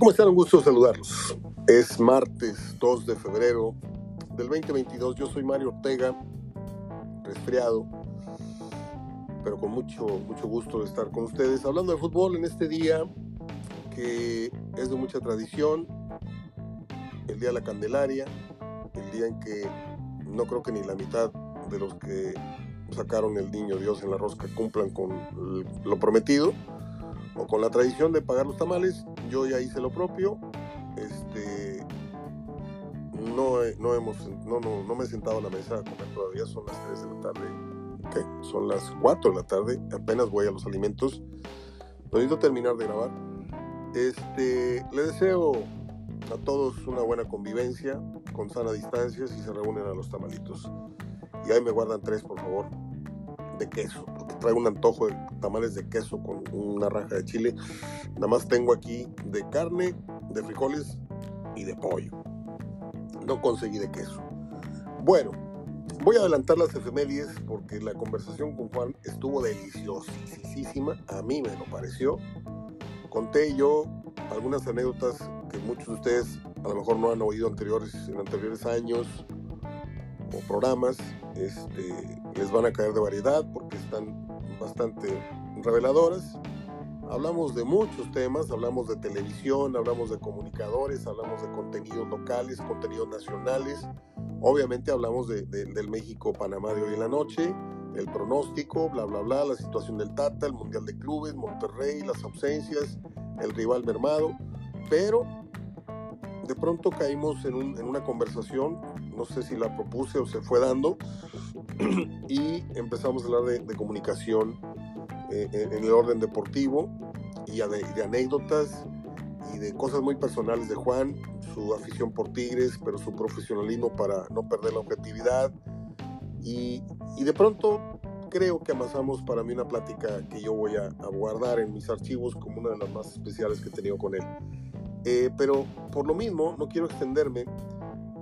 ¿Cómo están? Un gusto saludarlos. Es martes 2 de febrero del 2022. Yo soy Mario Ortega, resfriado, pero con mucho, mucho gusto de estar con ustedes hablando de fútbol en este día que es de mucha tradición, el Día de la Candelaria, el día en que no creo que ni la mitad de los que sacaron el niño Dios en la rosca cumplan con lo prometido o con la tradición de pagar los tamales. Yo ya hice lo propio. Este, no, no, hemos, no, no, no me he sentado a la mesa a comer todavía. Son las 3 de la tarde. ¿Qué? Son las 4 de la tarde. Apenas voy a los alimentos. Necesito terminar de grabar. Este, le deseo a todos una buena convivencia con sana distancia si se reúnen a los tamalitos. Y ahí me guardan tres, por favor, de queso, porque traigo un antojo de tamales de queso con una raja de chile. Nada más tengo aquí de carne, de frijoles y de pollo. No conseguí de queso. Bueno, voy a adelantar las efemérides porque la conversación con Juan estuvo deliciosísima. A mí me lo pareció. Conté yo algunas anécdotas que muchos de ustedes a lo mejor no han oído anteriores, en anteriores años o programas. Este, les van a caer de variedad porque están bastante reveladoras. Hablamos de muchos temas, hablamos de televisión, hablamos de comunicadores, hablamos de contenidos locales, contenidos nacionales. Obviamente hablamos de, del México-Panamá de hoy en la noche, el pronóstico, bla, bla, bla, la situación del Tata, el Mundial de Clubes, Monterrey, las ausencias, el rival mermado. Pero de pronto caímos en, un, en, una conversación, no sé si la propuse o se fue dando, y empezamos a hablar de, comunicación eh, en el orden deportivo y de, anécdotas y de cosas muy personales de Juan, su afición por Tigres, pero su profesionalismo para no perder la objetividad. Y, y de pronto creo que amasamos para mí una plática que yo voy a, a, guardar en mis archivos como una de las más especiales que he tenido con él. Eh, pero por lo mismo no quiero extenderme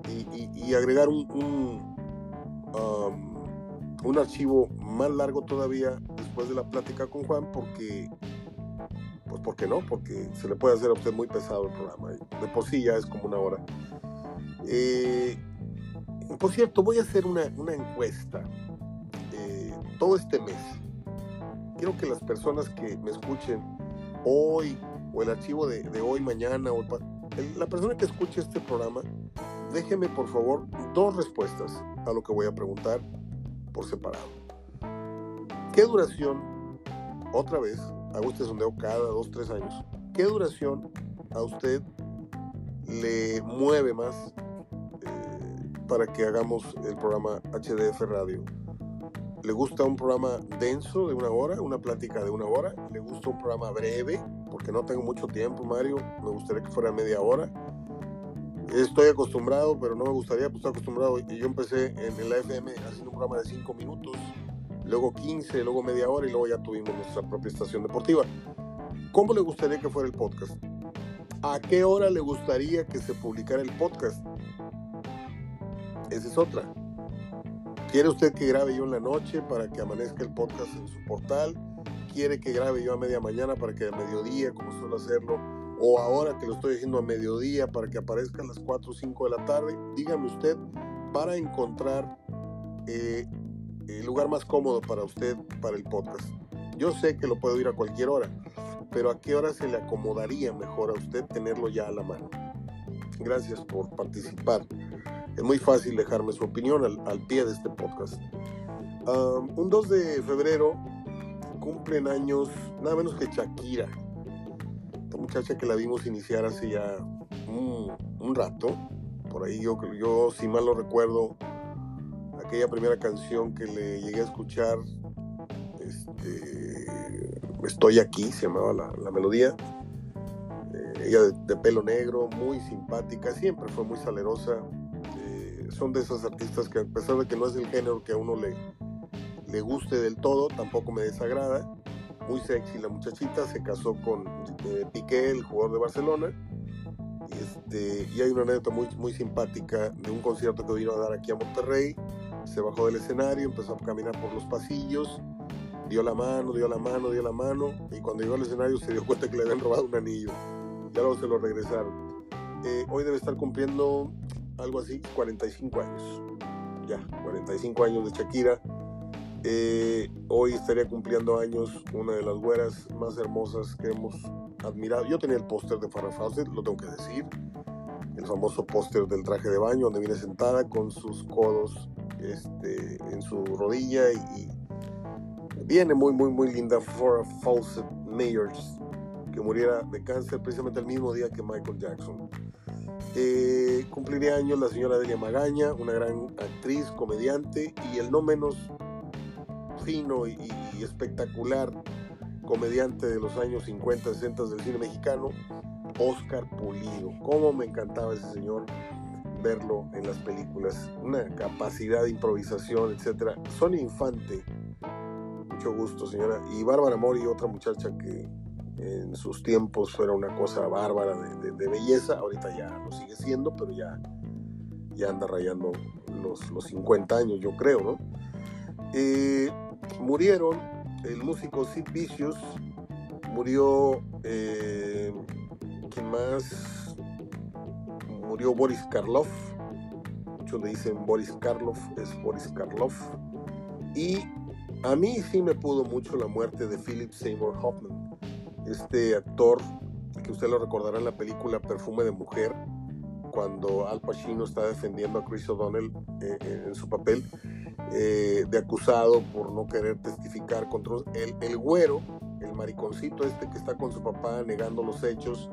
y, agregar un, um, un, archivo más largo todavía después de la plática con Juan porque pues porque no porque se le puede hacer a usted muy pesado el programa de por sí ya es como una hora. Eh, por cierto voy a hacer una, una encuesta eh, todo este mes. Quiero que las personas que me escuchen hoy o el archivo de, de hoy, mañana, o el, la persona que escuche este programa, déjeme por favor dos respuestas a lo que voy a preguntar por separado. ¿Qué duración, otra vez, hago este sondeo cada dos, tres años, qué duración a usted le mueve más eh, para que hagamos el programa HDF Radio? ¿Le gusta un programa denso de una hora, una plática de una hora? ¿Le gusta un programa breve? Porque no tengo mucho tiempo, Mario. Me gustaría que fuera media hora. Estoy acostumbrado, pero no me gustaría, pues estoy acostumbrado. Yo empecé en el FM haciendo un programa de 5 minutos, luego 15, luego media hora y luego ya tuvimos nuestra propia estación deportiva. ¿Cómo le gustaría que fuera el podcast? ¿A qué hora le gustaría que se publicara el podcast? Esa es otra. ¿Quiere usted que grabe yo en la noche para que amanezca el podcast en su portal? ¿Quiere que grabe yo a media mañana para que a mediodía, como suelo hacerlo? ¿O ahora que lo estoy haciendo a mediodía para que aparezca a las 4 o 5 de la tarde? Dígame usted para encontrar eh, el lugar más cómodo para usted para el podcast. Yo sé que lo puedo ir a cualquier hora, pero ¿a qué hora se le acomodaría mejor a usted tenerlo ya a la mano? Gracias por participar. Es muy fácil dejarme su opinión al, al pie de este podcast. Um, un 2 de febrero cumplen años nada menos que Shakira. Esta muchacha que la vimos iniciar hace ya un, un rato. Por ahí yo, yo, si mal no recuerdo, aquella primera canción que le llegué a escuchar, este, Estoy aquí, se llamaba la, la melodía. Eh, ella de, pelo negro, muy simpática, siempre fue muy salerosa son de esas artistas que a pesar de que no es el género que a uno le, le guste del todo, tampoco me desagrada. Muy sexy la muchachita, se casó con eh, Piqué, el jugador de Barcelona. Este, y hay una anécdota muy, muy simpática de un concierto que vino a dar aquí a Monterrey. Se bajó del escenario, empezó a caminar por los pasillos, dio la mano, dio la mano, dio la mano. Y cuando llegó al escenario se dio cuenta que le habían robado un anillo. ya luego se lo regresaron. Eh, hoy debe estar cumpliendo algo así, 45 años. Ya, 45 años de Shakira. Eh, hoy estaría cumpliendo años una de las güeras más hermosas que hemos admirado. Yo tenía el póster de Farrah Fawcett, lo tengo que decir. El famoso póster del traje de baño, donde viene sentada con sus codos este, en su rodilla y, viene muy, muy, muy linda Farrah Fawcett Mayors, que muriera de cáncer precisamente el mismo día que Michael Jackson. Eh, cumpliría años la señora Delia Magaña, una gran actriz, comediante y el no menos y, espectacular comediante de los años 50, 60 del cine mexicano, Oscar Pulido. Cómo me encantaba ese señor verlo en las películas. Una capacidad de improvisación, etcétera. Sonia Infante, mucho gusto, señora. Y Bárbara Mori, otra muchacha que en sus tiempos fuera una cosa bárbara de, belleza. Ahorita ya lo sigue siendo, pero ya, ya anda rayando los, los 50 años, yo creo, ¿no? Eh, murieron el músico Sid Vicious, murió, eh, ¿quién más? Murió Boris Karloff, muchos le dicen Boris Karloff, es Boris Karloff. Y a mí sí me pudo mucho la muerte de Philip Seymour Hoffman, este actor que usted lo recordará en la película Perfume de Mujer, cuando Al Pacino está defendiendo a Chris O'Donnell eh, en su papel eh, de acusado por no querer testificar contra el, el güero, el mariconcito este que está con su papá negando los hechos,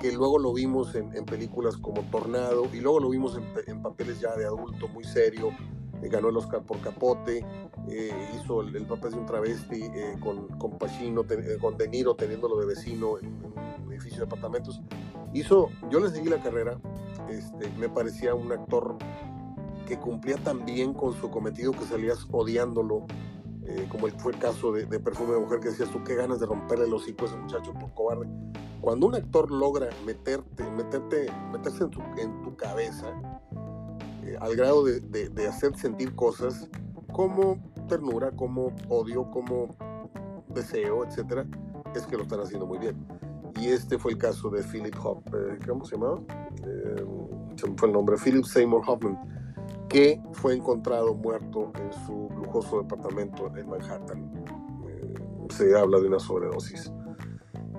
que luego lo vimos en, películas como Tornado y luego lo vimos en, papeles ya de adulto muy serio, eh, ganó el Oscar por Capote, eh, hizo el, papel de un travesti con, con Pacino, con De Niro teniéndolo de vecino en, un edificio de apartamentos. Hizo, yo le seguí la carrera, este, me parecía un actor que cumplía tan bien con su cometido que salías odiándolo, eh, como fue el caso de, Perfume de Mujer, que decías tú, qué ganas de romperle los hocico a ese muchacho por cobarde. Cuando un actor logra meterte, meterte, meterse en tu, en tu cabeza, eh, al grado de, de, hacer sentir cosas como ternura, como odio, como deseo, etcétera, es que lo están haciendo muy bien. Y este fue el caso de Philip Hop, eh, ¿cómo se llamaba? se me fue el nombre, Philip Seymour Hoffman que fue encontrado muerto en su lujoso departamento en Manhattan. Eh, se habla de una sobredosis.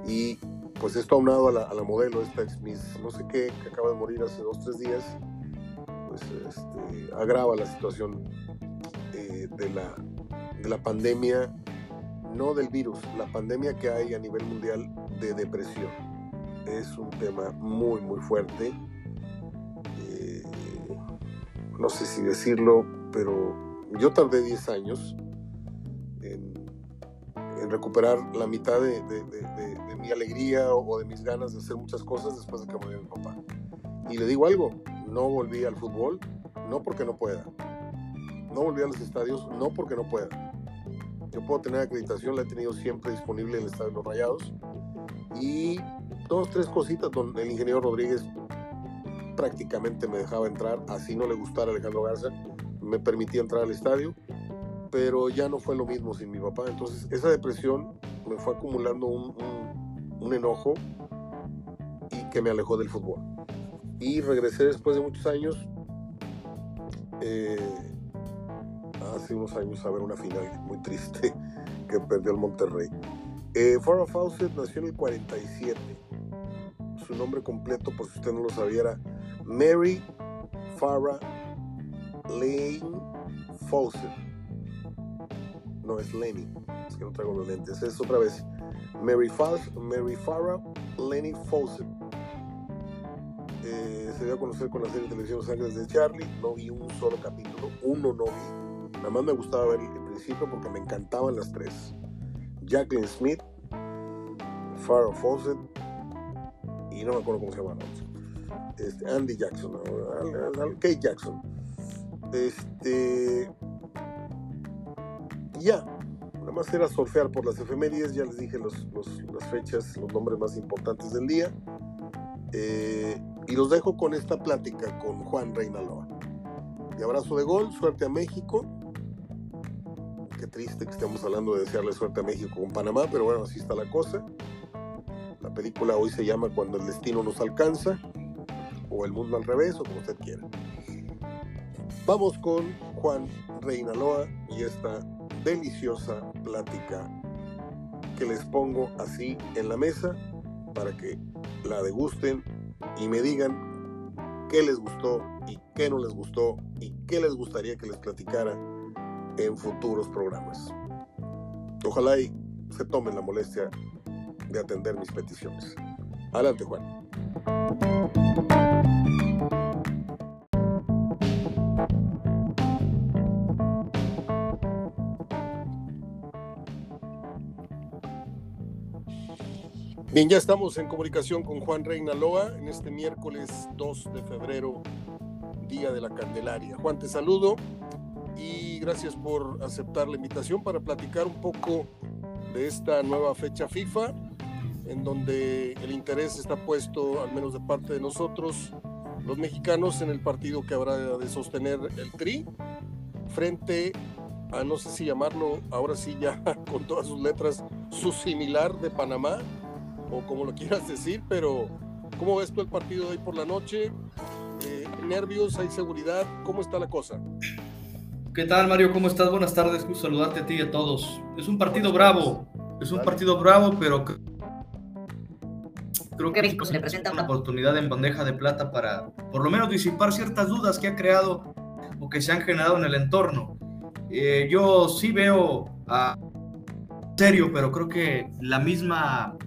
Y pues esto aunado a la, a la modelo, esta ex Miss, no sé qué, que acaba de morir hace dos, tres días, pues este, agrava la situación eh, de, la, de la pandemia, no del virus, la pandemia que hay a nivel mundial de depresión. Es un tema muy, muy fuerte no sé si decirlo, pero yo tardé 10 años en, recuperar la mitad de, mi alegría o, de mis ganas de hacer muchas cosas después de que murió mi papá. Y le digo algo, no volví al fútbol, no porque no pueda. No volví a los estadios, no porque no pueda. Yo puedo tener acreditación, la he tenido siempre disponible en el Estadio de los Rayados. Y dos, tres cositas, donde el ingeniero Rodríguez prácticamente me dejaba entrar, así no le gustara Alejandro Garza, me permitía entrar al estadio, pero ya no fue lo mismo sin mi papá. Entonces esa depresión me fue acumulando un, enojo y que me alejó del fútbol. Y regresé después de muchos años, eh, hace unos años, a ver una final muy triste que perdió el Monterrey. Eh, Farrah Fawcett nació en el 47. Su nombre completo, por si usted no lo sabía, Mary Farah Lane Fawcett. No es Lenny, es que no traigo los lentes. Es otra vez. Mary, Mary Farah Lenny Fawcett. Eh, se dio a conocer con la serie de televisión Los Ángeles de Charlie. No vi un solo capítulo, uno no vi. Nada más me gustaba ver el principio porque me encantaban las tres. Jacqueline Smith, Farah Fawcett y no me acuerdo cómo se llama. Este, Andy Jackson, Kate Jackson. Este. Ya, nada más era surfear por las efemérides, ya les dije los, las fechas, los nombres más importantes del día. Eh, y los dejo con esta plática con Juan Reinaloa. Y abrazo de gol, suerte a México. Qué triste que estemos hablando de desearle suerte a México con Panamá, pero bueno, así está la cosa. La película hoy se llama Cuando el destino nos alcanza, o El mundo al revés, o como usted quiera. Vamos con Juan Reinaloa y esta deliciosa plática que les pongo así en la mesa para que la degusten y me digan qué les gustó y qué no les gustó y qué les gustaría que les platicara en futuros programas. Ojalá y se tomen la molestia de atender mis peticiones. Adelante, Juan. Bien, ya estamos en comunicación con Juan Reinaloa en este miércoles 2 de febrero, Día de la Candelaria. Juan, te saludo y gracias por aceptar la invitación para platicar un poco de esta nueva fecha FIFA, en donde el interés está puesto, al menos de parte de nosotros, los mexicanos, en el partido que habrá de sostener el TRI, frente a, no sé si llamarlo, ahora sí ya con todas sus letras, su similar de Panamá, o como lo quieras decir, pero ¿cómo ves tú el partido de hoy por la noche? Eh, ¿Nervios? ¿Hay seguridad? ¿Cómo está la cosa? ¿Qué tal, Mario? ¿Cómo estás? Buenas tardes. Gusto saludarte a ti y a todos. Es un partido bravo. Es un partido bravo, pero creo que México se le presenta una oportunidad en bandeja de plata para por lo menos disipar ciertas dudas que ha creado o que se han generado en el entorno. Eh, yo sí veo a serio, pero creo que la misma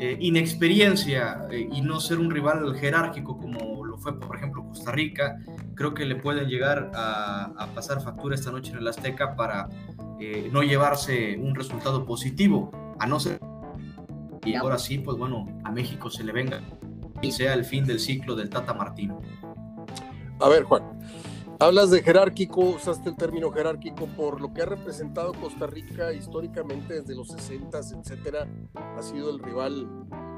eh, inexperiencia eh, y no ser un rival jerárquico como lo fue, por ejemplo, Costa Rica, creo que le pueden llegar a, pasar factura esta noche en el Azteca para eh, no llevarse un resultado positivo, a no ser... Y ahora sí, pues bueno, a México se le venga y sea el fin del ciclo del Tata Martino. A ver, Juan, Hablas de jerárquico, usaste el término jerárquico por lo que ha representado Costa Rica históricamente desde los 60, etcétera. Ha sido el rival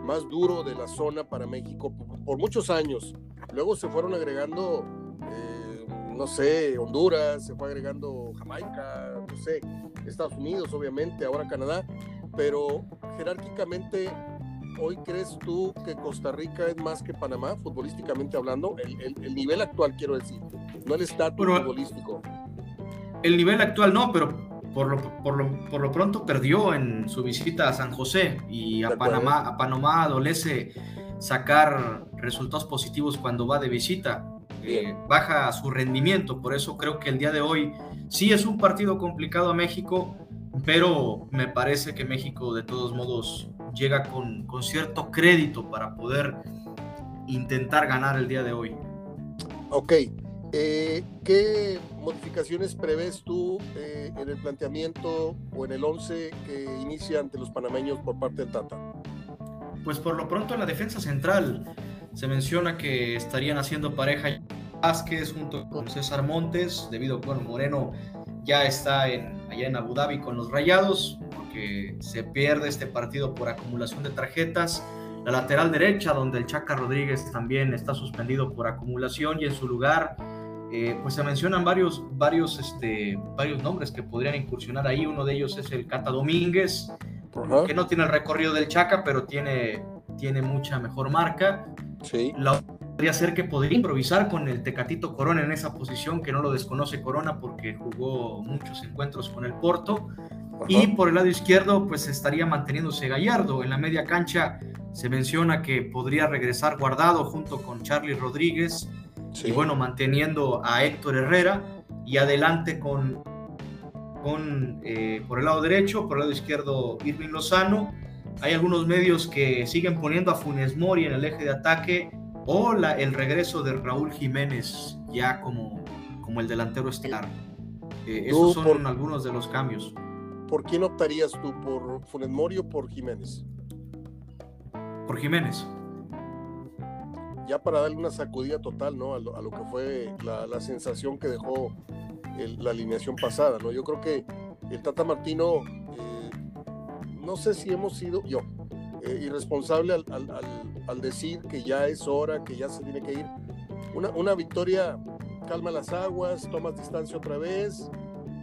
más duro de la zona para México por, muchos años. Luego se fueron agregando, eh, no sé, Honduras, se fue agregando Jamaica, no sé, Estados Unidos, obviamente, ahora Canadá. Pero jerárquicamente hoy crees tú que Costa Rica es más que Panamá, futbolísticamente hablando? El, nivel actual, quiero decir, no el estatus futbolístico. El nivel actual no, pero por lo, por, lo, por lo, pronto perdió en su visita a San José y a Panamá, a Panamá adolece sacar resultados positivos cuando va de visita. Eh, baja su rendimiento, por eso creo que el día de hoy sí es un partido complicado a México, pero me parece que México de todos modos llega con, con cierto crédito para poder intentar ganar el día de hoy. Ok, eh, ¿qué modificaciones prevés tú eh, en el planteamiento o en el 11 que inicia ante los panameños por parte del Tata? Pues por lo pronto en la defensa central se menciona que estarían haciendo pareja Vázquez junto con César Montes, debido a que bueno, Moreno ya está en, allá en Abu Dhabi con los Rayados, porque se pierde este partido por acumulación de tarjetas. La lateral derecha, donde el Chaca Rodríguez también está suspendido por acumulación y en su lugar, eh, pues se mencionan varios, varios, este, varios nombres que podrían incursionar ahí. Uno de ellos es el Cata Domínguez, que no tiene el recorrido del Chaca, pero tiene, tiene mucha mejor marca. Sí. La podría ser que podría improvisar con el Tecatito Corona en esa posición, que no lo desconoce Corona porque jugó muchos encuentros con el Porto. Y por el lado izquierdo, pues estaría manteniéndose Gallardo. En la media cancha se menciona que podría regresar guardado junto con Charlie Rodríguez. Y bueno, manteniendo a Héctor Herrera. Y adelante con, con eh, por el lado derecho, por el lado izquierdo Irving Lozano. Hay algunos medios que siguen poniendo a Funes Mori en el eje de ataque o la, el regreso de Raúl Jiménez ya como, como el delantero estelar. Eh, esos son algunos de los cambios. ¿por quién optarías tú? ¿Por Funes Mori o por Jiménez? Por Jiménez. Ya para darle una sacudida total, ¿no? A lo, que fue la, sensación que dejó la alineación pasada, ¿no? Yo creo que el Tata Martino, eh, no sé si hemos sido yo, eh, irresponsable al, decir que ya es hora, que ya se tiene que ir. Una, una victoria calma las aguas, tomas distancia otra vez,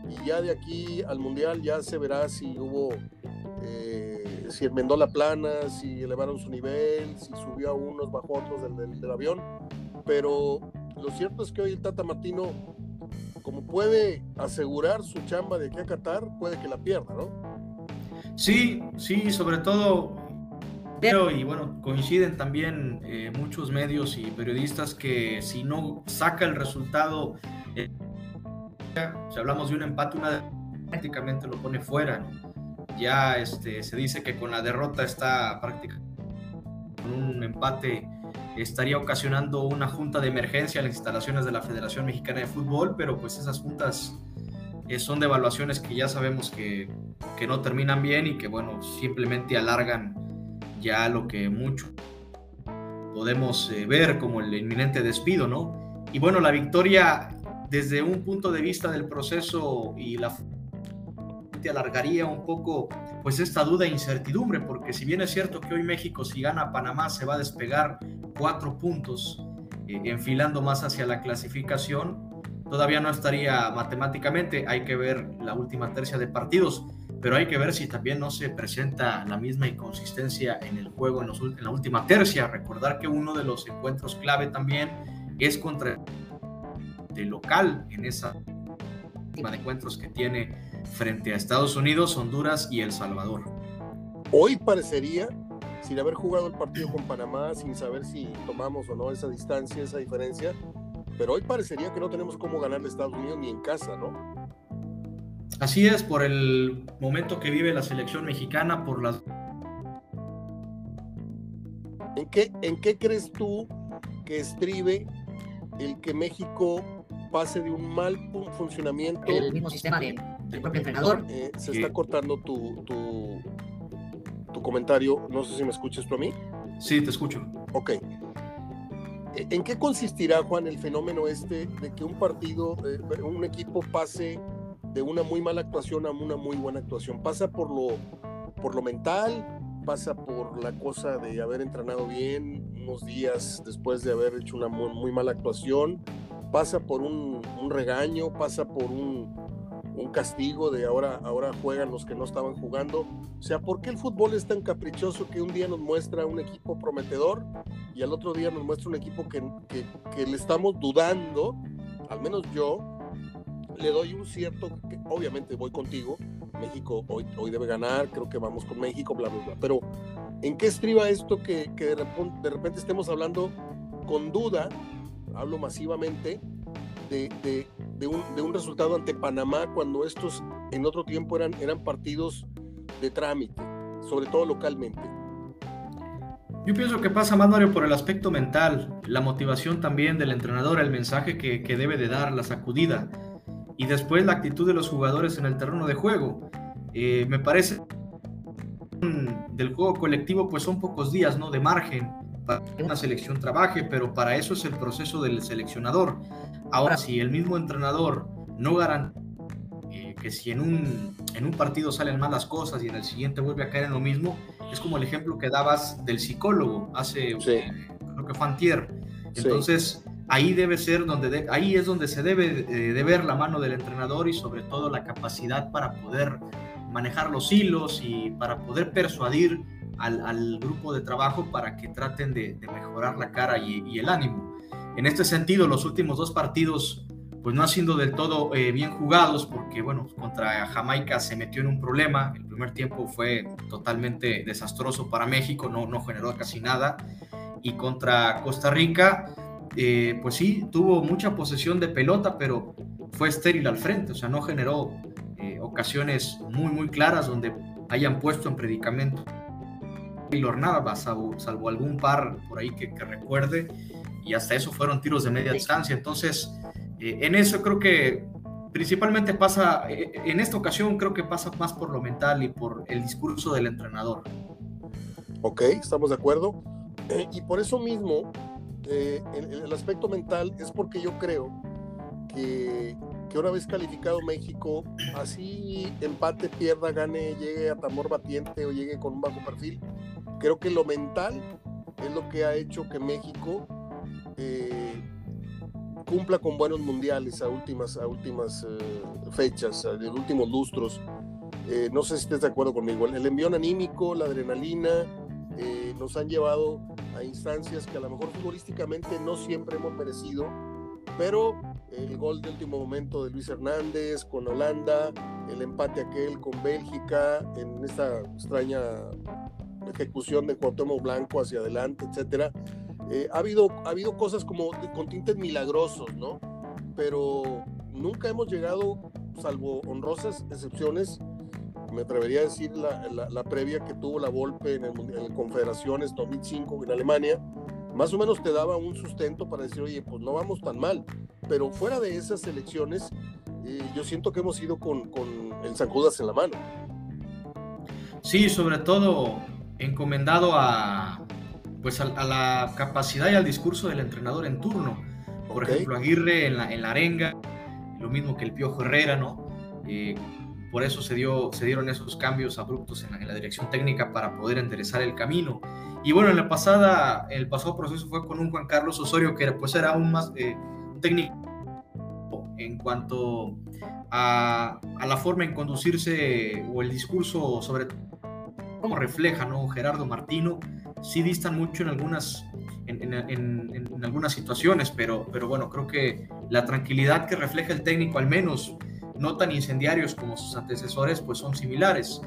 y ya de aquí al mundial ya se verá si hubo eh, si enmendó la plana, si elevaron su nivel, si subió a unos, bajó a otros del, del, avión. Pero lo cierto es que hoy el Tata Martino, como puede asegurar su chamba de que a Qatar, puede que la pierda, ¿no? Sí, sí, sobre todo pero, y bueno, coinciden también eh, muchos medios y periodistas que si no saca el resultado, eh, si hablamos de un empate, una prácticamente lo pone fuera. Ya este, se dice que con la derrota está prácticamente con un empate estaría ocasionando una junta de emergencia en las instalaciones de la Federación Mexicana de Fútbol, pero pues esas juntas eh, son de evaluaciones que ya sabemos que, que no terminan bien y que bueno, simplemente alargan ya lo que mucho podemos eh, ver como el inminente despido, ¿no? Y bueno, la victoria desde un punto de vista del proceso y la alargaría un poco pues esta duda e incertidumbre, porque si bien es cierto que hoy México si gana Panamá se va a despegar cuatro puntos eh, enfilando más hacia la clasificación, todavía no estaría matemáticamente, hay que ver la última tercia de partidos, pero hay que ver si también no se presenta la misma inconsistencia en el juego en, la última tercia. Recordar que uno de los encuentros clave también es contra el local en esa última de encuentros que tiene frente a Estados Unidos, Honduras y El Salvador. Hoy parecería, sin haber jugado el partido con Panamá, sin saber si tomamos o no esa distancia, esa diferencia, pero hoy parecería que no tenemos cómo ganar a Estados Unidos ni en casa, ¿no? Así es, por el momento que vive la selección mexicana, por las... ¿En qué, ¿En qué crees tú que estribe el que México pase de un mal funcionamiento? El mismo sistema de, del propio entrenador. Eh, se está cortando tu, tu, tu, comentario, no sé si me escuchas tú a mí. Sí, te escucho. Ok. ¿E, ¿En qué consistirá, Juan, el fenómeno este de que un partido, un equipo pase de una muy mala actuación a una muy buena actuación. Pasa por lo, por lo mental, pasa por la cosa de haber entrenado bien unos días después de haber hecho una muy, mala actuación, pasa por un, regaño, pasa por un, un, castigo de ahora, ahora juegan los que no estaban jugando. O sea, ¿por qué el fútbol es tan caprichoso que un día nos muestra un equipo prometedor y al otro día nos muestra un equipo que, que, que le estamos dudando, al menos yo, le doy un cierto, que obviamente voy contigo, México hoy, hoy debe ganar, creo que vamos con México, bla, bla, bla, pero ¿en qué estriba esto que, que de, repente, de, repente, estemos hablando con duda, hablo masivamente, de, de, de, un, de un resultado ante Panamá cuando estos en otro tiempo eran, eran partidos de trámite, sobre todo localmente? Yo pienso que pasa más, Mario, por el aspecto mental, la motivación también del entrenador, el mensaje que, que debe de dar, la sacudida y después la actitud de los jugadores en el terreno de juego. Eh, me parece del juego colectivo pues son pocos días no de margen para que una selección trabaje pero para eso es el proceso del seleccionador. Ahora si el mismo entrenador no garantiza eh, que si en un, en un partido salen malas cosas y en el siguiente vuelve a caer en lo mismo es como el ejemplo que dabas del psicólogo hace eh, creo que fue antier. Entonces ahí debe ser donde ahí es donde se debe eh, de ver la mano del entrenador y sobre todo la capacidad para poder manejar los hilos y para poder persuadir al, grupo de trabajo para que traten de, mejorar la cara y, el ánimo. En este sentido, los últimos dos partidos pues no han sido del todo eh, bien jugados porque bueno, contra Jamaica se metió en un problema, el primer tiempo fue totalmente desastroso para México, no, no generó casi nada y contra Costa Rica eh, pues sí, tuvo mucha posesión de pelota, pero fue estéril al frente, o sea, no generó eh, ocasiones muy, muy claras donde hayan puesto en predicamento y nada, salvo, salvo, algún par por ahí que, recuerde, y hasta eso fueron tiros de media distancia. Entonces, eh, en eso creo que principalmente pasa, en esta ocasión creo que pasa más por lo mental y por el discurso del entrenador. Ok, estamos de acuerdo. y por eso mismo, eh, el, aspecto mental es porque yo creo que, que, una vez calificado México, así empate, pierda, gane, llegue a tambor batiente o llegue con un bajo perfil, creo que lo mental es lo que ha hecho que México eh, cumpla con buenos mundiales a últimas, a últimas eh, fechas, a los últimos lustros. eh, no sé si estés de acuerdo conmigo, el, envío anímico, la adrenalina, eh, nos han llevado a instancias que a lo mejor futbolísticamente no siempre hemos merecido, pero el gol de último momento de Luis Hernández con Holanda, el empate aquel con Bélgica, en esta extraña ejecución de Cuauhtémoc Blanco hacia adelante, etcétera. Eh, ha, habido, ha habido cosas como con tintes milagrosos, ¿no? Pero nunca hemos llegado, salvo honrosas excepciones, me atrevería a decir la, la, previa que tuvo la Volpe en el, Confederaciones 2005 en Alemania, más o menos te daba un sustento para decir, oye, pues no vamos tan mal. Pero fuera de esas elecciones, eh, yo siento que hemos ido con, con el San Judas en la mano. Sí, sobre todo encomendado a, pues a, la capacidad y al discurso del entrenador en turno. Por ejemplo, Aguirre en la, en la arenga, lo mismo que el Piojo Herrera, ¿no? Eh, por eso se, dio, se dieron esos cambios abruptos en la, dirección técnica para poder enderezar el camino. Y bueno, en la pasada, el pasado proceso fue con un Juan Carlos Osorio que pues era aún más eh, técnico en cuanto a, a, la forma en conducirse o el discurso sobre cómo refleja. Gerardo Martino, sí distan mucho en algunas, en, en, en, algunas situaciones, pero, pero bueno, creo que la tranquilidad que refleja el técnico, al menos no tan incendiarios como sus antecesores, pues son similares.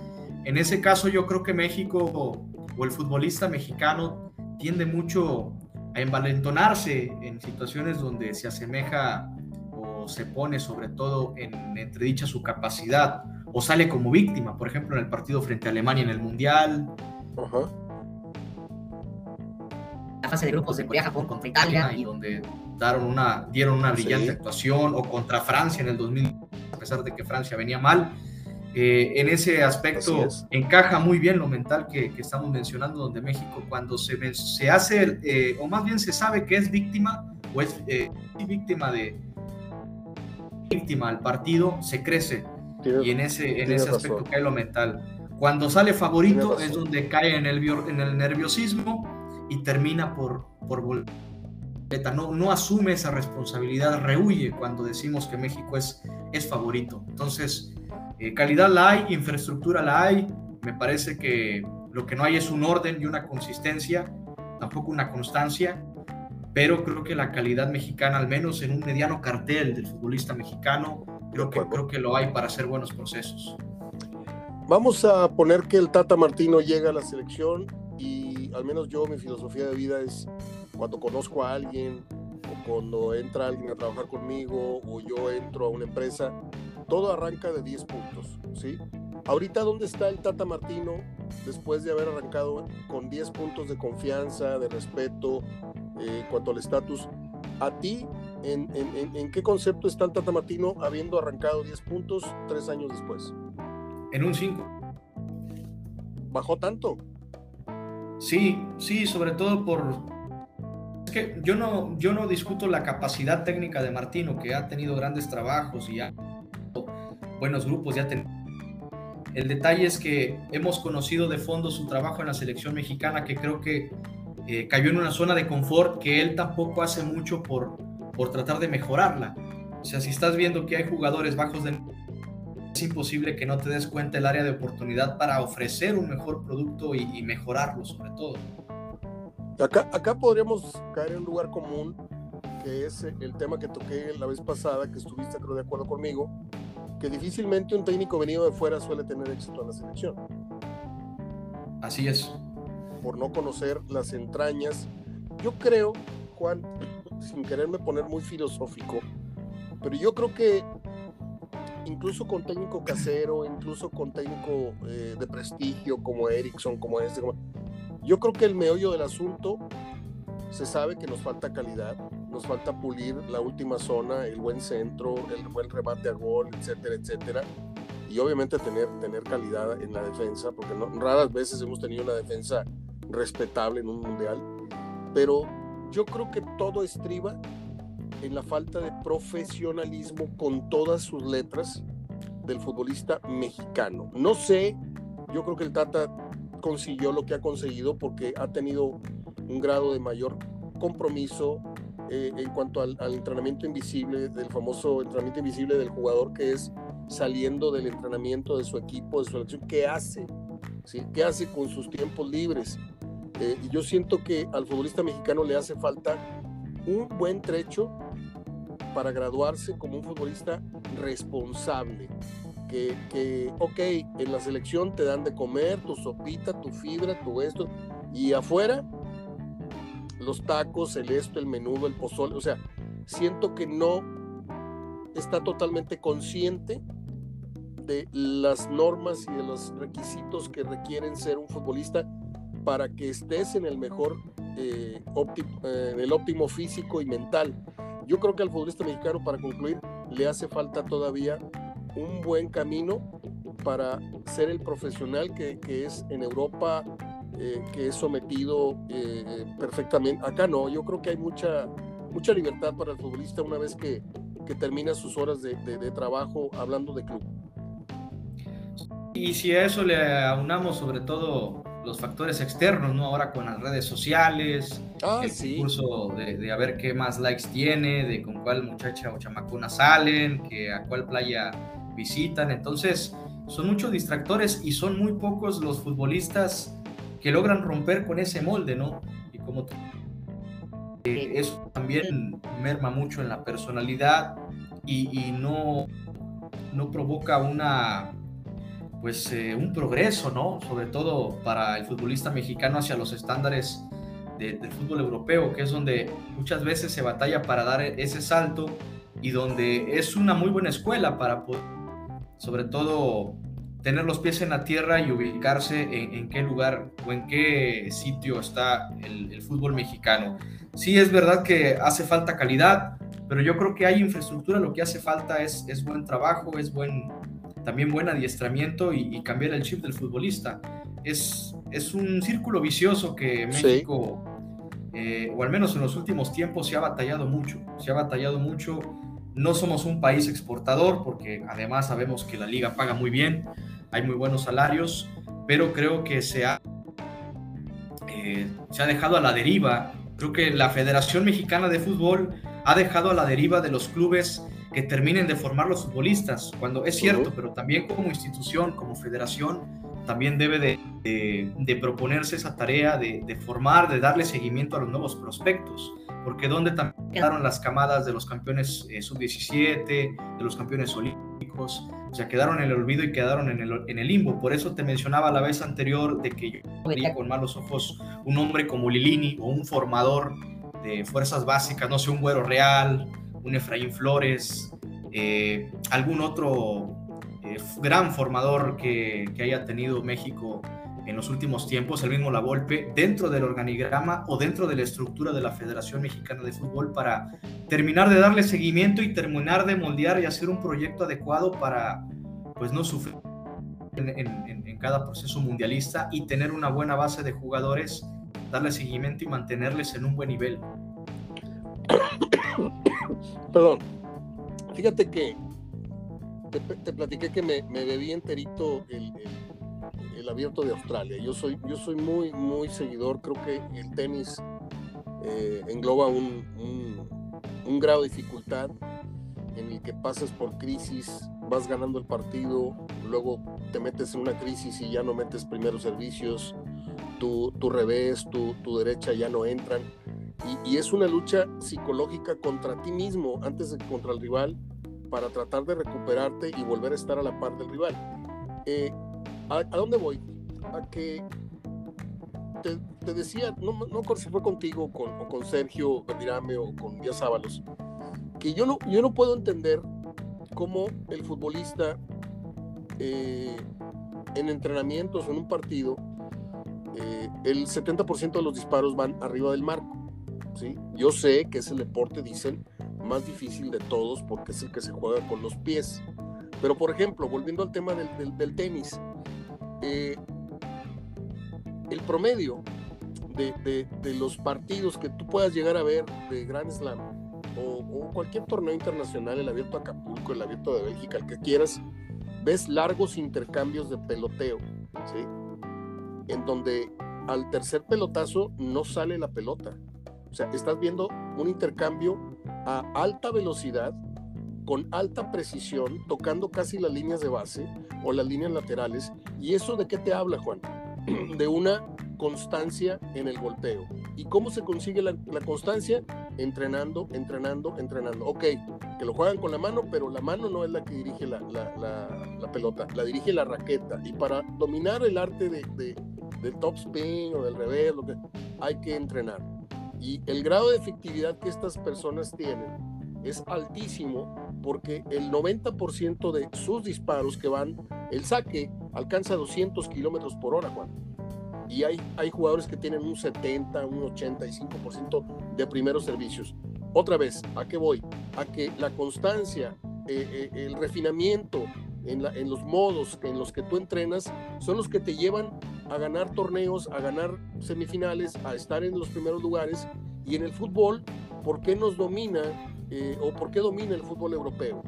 En ese caso yo creo que México o el futbolista mexicano tiende mucho a envalentonarse en situaciones donde se asemeja o se pone sobre todo en entredicha su capacidad o sale como víctima, por ejemplo en el partido frente a Alemania en el Mundial. La fase de grupos de Corea-Japón contra Italia. Y donde dieron una, dieron una brillante actuación, o contra Francia en el 2000 a pesar de que Francia venía mal. Eh, en ese aspecto encaja muy bien lo mental que, estamos mencionando, donde México cuando se, se hace, eh, o más bien se sabe que es víctima, o es eh, víctima de víctima al partido, se crece. y en ese, en ese aspecto cae lo mental. Cuando sale favorito es donde cae en el, en el nerviosismo y termina por, por volver no, no asume esa responsabilidad, rehuye cuando decimos que México es, es favorito. Entonces, eh, calidad la hay, infraestructura la hay, me parece que lo que no hay es un orden y una consistencia, tampoco una constancia, pero creo que la calidad mexicana, al menos en un mediano cartel del futbolista mexicano, creo que, creo que lo hay para hacer buenos procesos. Vamos a poner que el Tata Martino llega a la selección al menos yo mi filosofía de vida es cuando conozco a alguien o cuando entra alguien a trabajar conmigo o yo entro a una empresa, todo arranca de 10 puntos, ¿sí? Ahorita, ¿dónde está el Tata Martino después de haber arrancado con 10 puntos de confianza, de respeto eh, en cuanto al estatus? ¿A ti, en, en, en, qué concepto está el Tata Martino habiendo arrancado 10 puntos tres años después? En un 5. ¿Bajó tanto? Sí, sí, sobre todo por, que yo no, yo no discuto la capacidad técnica de Martino, que ha tenido grandes trabajos y ha buenos grupos, ya El detalle es que hemos conocido de fondo su trabajo en la selección mexicana, que creo que eh, cayó en una zona de confort que él tampoco hace mucho por, por tratar de mejorarla. O sea, si estás viendo que hay jugadores bajos de... Es imposible que no te des cuenta el área de oportunidad para ofrecer un mejor producto y, y mejorarlo sobre todo. Acá, acá podríamos caer en un lugar común, que es el tema que toqué la vez pasada, que estuviste creo de acuerdo conmigo, que difícilmente un técnico venido de fuera suele tener éxito en la selección. Así es. Por no conocer las entrañas. Yo creo, Juan, sin quererme poner muy filosófico, pero yo creo que incluso con técnico casero, incluso con técnico eh, de prestigio como Ericsson, como este, yo creo que el meollo del asunto se sabe que nos falta calidad, nos falta pulir la última zona, el buen centro, el buen remate a gol, etcétera, etcétera. Y obviamente tener, calidad en la defensa, porque raras veces hemos tenido una defensa respetable en un mundial. Pero yo creo que todo estriba en la falta de profesionalismo con todas sus letras del futbolista mexicano. No sé, yo creo que el Tata consiguió lo que ha conseguido porque ha tenido un grado de mayor compromiso eh, en cuanto al, entrenamiento invisible, del famoso entrenamiento invisible del jugador, que es saliendo del entrenamiento de su equipo, de su elección, qué hace, ¿sí? qué hace con sus tiempos libres. Eh, y yo siento que al futbolista mexicano le hace falta un buen trecho para graduarse como un futbolista responsable. Que, que, ok, en la selección te dan de comer tu sopita, tu fibra, tu esto, y afuera los tacos, el esto, el menudo, el pozole, o sea, siento que no está totalmente consciente de las normas y de los requisitos que requieren ser un futbolista para que estés en el mejor, eh, eh, el óptimo físico y mental. Yo creo que al futbolista mexicano, para concluir, le hace falta todavía un buen camino para ser el profesional que, es en Europa, eh, que es sometido perfectamente. Acá no, yo creo que hay mucha, mucha libertad para el futbolista una vez que, que termina sus horas de trabajo hablando de club. Y si a eso le aunamos sobre todo los factores externos, ¿no? Ahora con las redes sociales, ah, el curso de, de, a ver qué más likes tiene, de con cuál muchacha o chamacuna salen, que a cuál playa visitan. Entonces, son muchos distractores y son muy pocos los futbolistas que logran romper con ese molde, ¿no? Y como eh, eso también merma mucho en la personalidad y, y no, no provoca una pues eh, un progreso, ¿no? Sobre todo para el futbolista mexicano hacia los estándares del fútbol europeo, que es donde muchas veces se batalla para dar ese salto y donde es una muy buena escuela para poder, sobre todo, tener los pies en la tierra y ubicarse en, qué lugar o en qué sitio está el, el fútbol mexicano. Sí es verdad que hace falta calidad, pero yo creo que hay infraestructura, lo que hace falta es, es buen trabajo, es buen, también buen adiestramiento y, cambiar el chip del futbolista. Es, es un círculo vicioso que México, eh, o al menos en los últimos tiempos, se ha batallado mucho. Se ha batallado mucho. No somos un país exportador, porque además sabemos que la liga paga muy bien, hay muy buenos salarios, pero creo que se ha, eh, se ha dejado a la deriva. Creo que la Federación Mexicana de Fútbol ha dejado a la deriva de los clubes que terminen de formar los futbolistas, cuando es cierto, pero también como institución, como federación, también debe de, de, proponerse esa tarea de, de, formar, de darle seguimiento a los nuevos prospectos, porque donde también quedaron las camadas de los campeones eh, sub-17, de los campeones olímpicos, o sea, quedaron en el olvido y quedaron en el, en el limbo. Por eso te mencionaba la vez anterior de que yo vería con malos ojos un hombre como Lilini o un formador de fuerzas básicas, no sé, un güero real, un Efraín Flores, eh, algún otro eh, gran formador que, haya tenido México en los últimos tiempos, el mismo La Volpe, dentro del organigrama o dentro de la estructura de la Federación Mexicana de Fútbol para terminar de darle seguimiento y terminar de moldear y hacer un proyecto adecuado para pues no sufrir en, en cada proceso mundialista y tener una buena base de jugadores, darle seguimiento y mantenerles en un buen nivel. Perdón. Fíjate que te, platiqué que me, bebí enterito el, abierto de Australia. Yo soy, yo soy muy, muy seguidor. Creo que el tenis eh, engloba un, un, grado de dificultad en el que pasas por crisis, vas ganando el partido, luego te metes en una crisis y ya no metes primeros servicios, tu, tu revés, tu, tu derecha ya no entran y, es una lucha psicológica contra ti mismo antes de contra el rival para tratar de recuperarte y volver a estar a la par del rival. Eh, ¿a, dónde voy? A que te, decía, no, no si fue contigo con, o con Sergio o con Díaz Ábalos, que yo no, yo no puedo entender cómo el futbolista eh, en entrenamientos o en un partido, eh, el 70% de los disparos van arriba del marco. Yo sé que es el deporte, dicen, más difícil de todos porque es el que se juega con los pies. Pero, por ejemplo, volviendo al tema del, tenis, eh, el promedio de, los partidos que tú puedas llegar a ver de Grand Slam o, cualquier torneo internacional, el abierto Acapulco, el abierto de Bélgica, el que quieras, ves largos intercambios de peloteo, ¿sí? En donde al tercer pelotazo no sale la pelota. O sea, estás viendo un intercambio a alta velocidad con alta precisión, tocando casi las líneas de base o las líneas laterales. ¿Y eso de qué te habla, Juan? De una constancia en el golpeo. ¿Y cómo se consigue la, constancia? Entrenando, entrenando, entrenando. Ok, que lo juegan con la mano, pero la mano no es la que dirige la, pelota, la dirige la raqueta. Y para dominar el arte de, del top spin o del revés, lo que, hay que entrenar. Y el grado de efectividad que estas personas tienen es altísimo porque el 90% de sus disparos que van, el saque alcanza 200 kilómetros por hora, Juan. Y hay, hay jugadores que tienen un 70, un 85% de primeros servicios. Otra vez, ¿a qué voy? A que la constancia, eh, eh, el refinamiento en, la, en los modos en los que tú entrenas son los que te llevan a ganar torneos, a ganar semifinales, a estar en los primeros lugares. Y en el fútbol, ¿por qué nos domina eh, o por qué domina el fútbol europeo?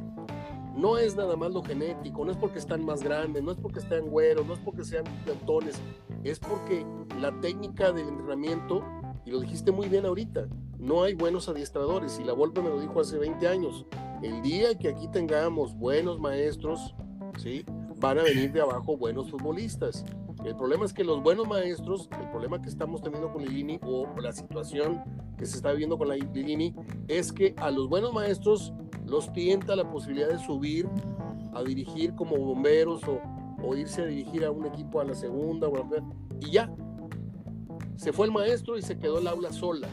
No es nada más lo genético, no es porque están más grandes, no es porque estén güeros, no es porque sean plantones, es porque la técnica del entrenamiento, y lo dijiste muy bien ahorita, no hay buenos adiestradores, y la Volpe me lo dijo hace 20 años, el día que aquí tengamos buenos maestros, ¿sí? van a venir de abajo buenos futbolistas. El problema es que los buenos maestros, el problema que estamos teniendo con Lilini o la situación que se está viviendo con la Lilini es que a los buenos maestros los tienta la posibilidad de subir a dirigir como bomberos o, o irse a dirigir a un equipo a la segunda o y ya. Se fue el maestro y se quedó el aula sola.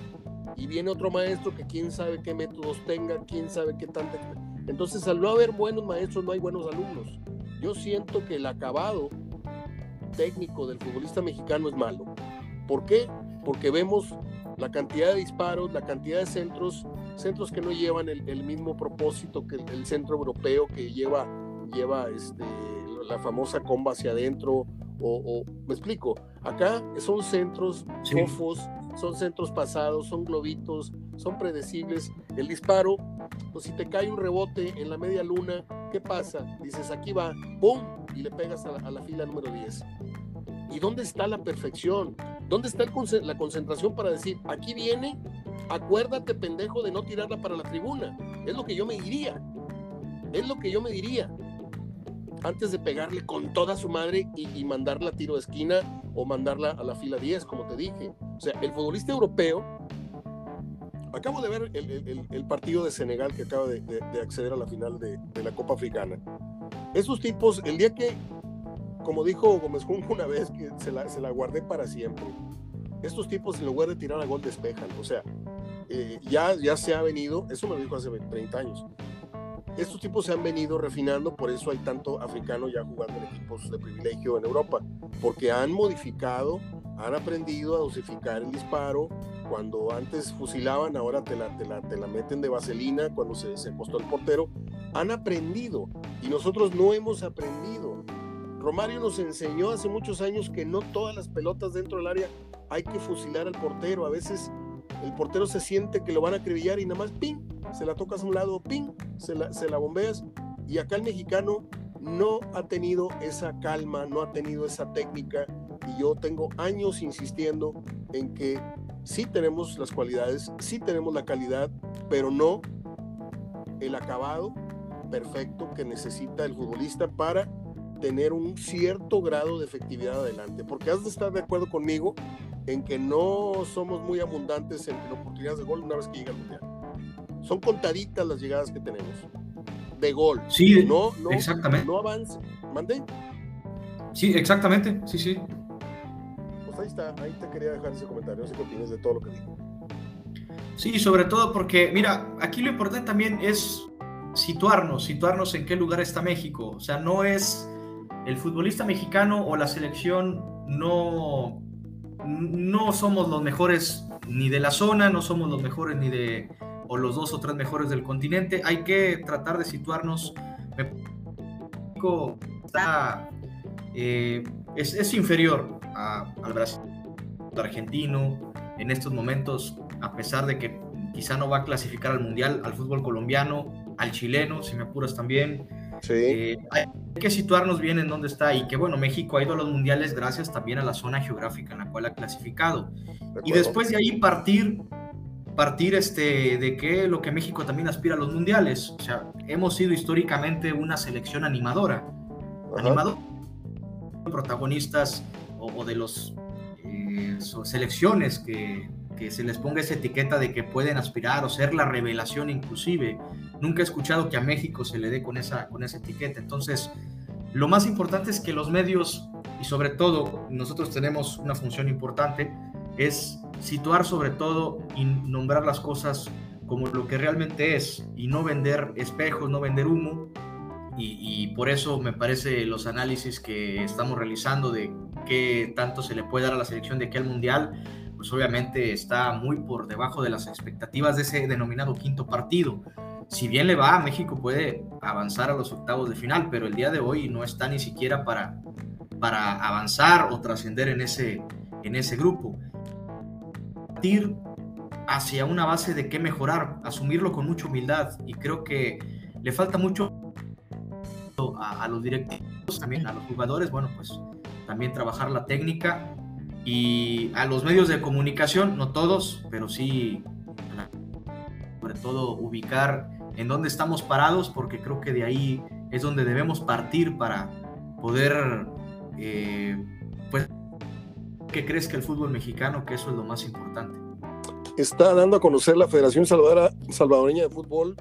Y viene otro maestro que quién sabe qué métodos tenga, quién sabe qué tanta... Entonces, al no haber buenos maestros, no hay buenos alumnos. Yo siento que el acabado técnico del futbolista mexicano es malo. ¿Por qué? Porque vemos la cantidad de disparos, la cantidad de centros, centros que no llevan el, mismo propósito que el, centro europeo que lleva, lleva este, la famosa comba hacia adentro. O, me explico, acá son centros chofos, son centros pasados, son globitos, son predecibles. El disparo, pues si te cae un rebote en la media luna, ¿qué pasa? Dices, aquí va, ¡pum! Y le pegas a la, a la fila número 10. ¿Y dónde está la perfección? ¿Dónde está la concentración para decir, aquí viene, acuérdate pendejo de no tirarla para la tribuna? Es lo que yo me diría. Es lo que yo me diría. Antes de pegarle con toda su madre y, mandarla a tiro de esquina o mandarla a la fila 10, como te dije. O sea, el futbolista europeo, acabo de ver el, partido de Senegal que acaba de, acceder a la final de, de la Copa Africana. Esos tipos, el día que como dijo Gómez Junco una vez, que se la, se la guardé para siempre. Estos tipos, en lugar de tirar a gol, despejan. O sea, eh, ya, ya se ha venido, eso me lo dijo hace 30 años. Estos tipos se han venido refinando, por eso hay tanto africano ya jugando en equipos de privilegio en Europa, porque han modificado, han aprendido a dosificar el disparo. Cuando antes fusilaban, ahora te la, te la, te la meten de vaselina cuando se, se costó el portero. Han aprendido y nosotros no hemos aprendido. Romario nos enseñó hace muchos años que no todas las pelotas dentro del área hay que fusilar al portero. A veces el portero se siente que lo van a acribillar y nada más, ¡ping! Se la tocas a un lado, ¡ping! Se la, se la bombeas. Y acá el mexicano no ha tenido esa calma, no ha tenido esa técnica. Y yo tengo años insistiendo en que sí tenemos las cualidades, sí tenemos la calidad, pero no el acabado perfecto que necesita el futbolista para tener un cierto grado de efectividad adelante, porque has de estar de acuerdo conmigo en que no somos muy abundantes en, oportunidades de gol una vez que llega el mundial. Son contaditas las llegadas que tenemos de gol. Sí, no, no, exactamente. No avance. ¿Mande? Sí, exactamente. Sí, sí. Pues ahí está, ahí te quería dejar ese comentario, no sé qué opinas de todo lo que digo. Sí, sobre todo porque, mira, aquí lo importante también es situarnos, situarnos en qué lugar está México. O sea, no es el futbolista mexicano o la selección no, no somos los mejores ni de la zona, no somos los mejores ni de, o los dos o tres mejores del continente. Hay que tratar de situarnos. Está, eh, es, inferior al Brasil, al argentino en estos momentos, a pesar de que quizá no va a clasificar al mundial, al fútbol colombiano, al chileno, si me apuras también Sí. Eh, hay que situarnos bien en dónde está y que bueno, México ha ido a los mundiales gracias también a la zona geográfica en la cual ha clasificado. y después de ahí partir, partir este, de que lo que México también aspira a los mundiales. O sea, hemos sido históricamente una selección animadora. Animador, protagonistas o, de los eh, selecciones que, que se les ponga esa etiqueta de que pueden aspirar o ser la revelación inclusive. Nunca he escuchado que a México se le dé con esa, con esa etiqueta. Entonces, lo más importante es que los medios, y sobre todo nosotros tenemos una función importante, es situar sobre todo y nombrar las cosas como lo que realmente es y no vender espejos, no vender humo. Y, y, por eso me parece los análisis que estamos realizando de qué tanto se le puede dar a la selección de aquí al Mundial, pues obviamente está muy por debajo de las expectativas de ese denominado quinto partido. Si bien le va, México puede avanzar a los octavos de final, pero el día de hoy no está ni siquiera para, para avanzar o trascender en ese, en ese grupo partir hacia una base de qué mejorar, asumirlo con mucha humildad y creo que le falta mucho a, los directivos, también a los jugadores, bueno, pues también trabajar la técnica y a los medios de comunicación, no todos, pero sí, sobre todo ubicar en dónde estamos parados, porque creo que de ahí es donde debemos partir para poder eh, pues ¿Qué crees que el fútbol mexicano, que eso es lo más importante? Está dando a conocer la Federación Salvadoreña de Fútbol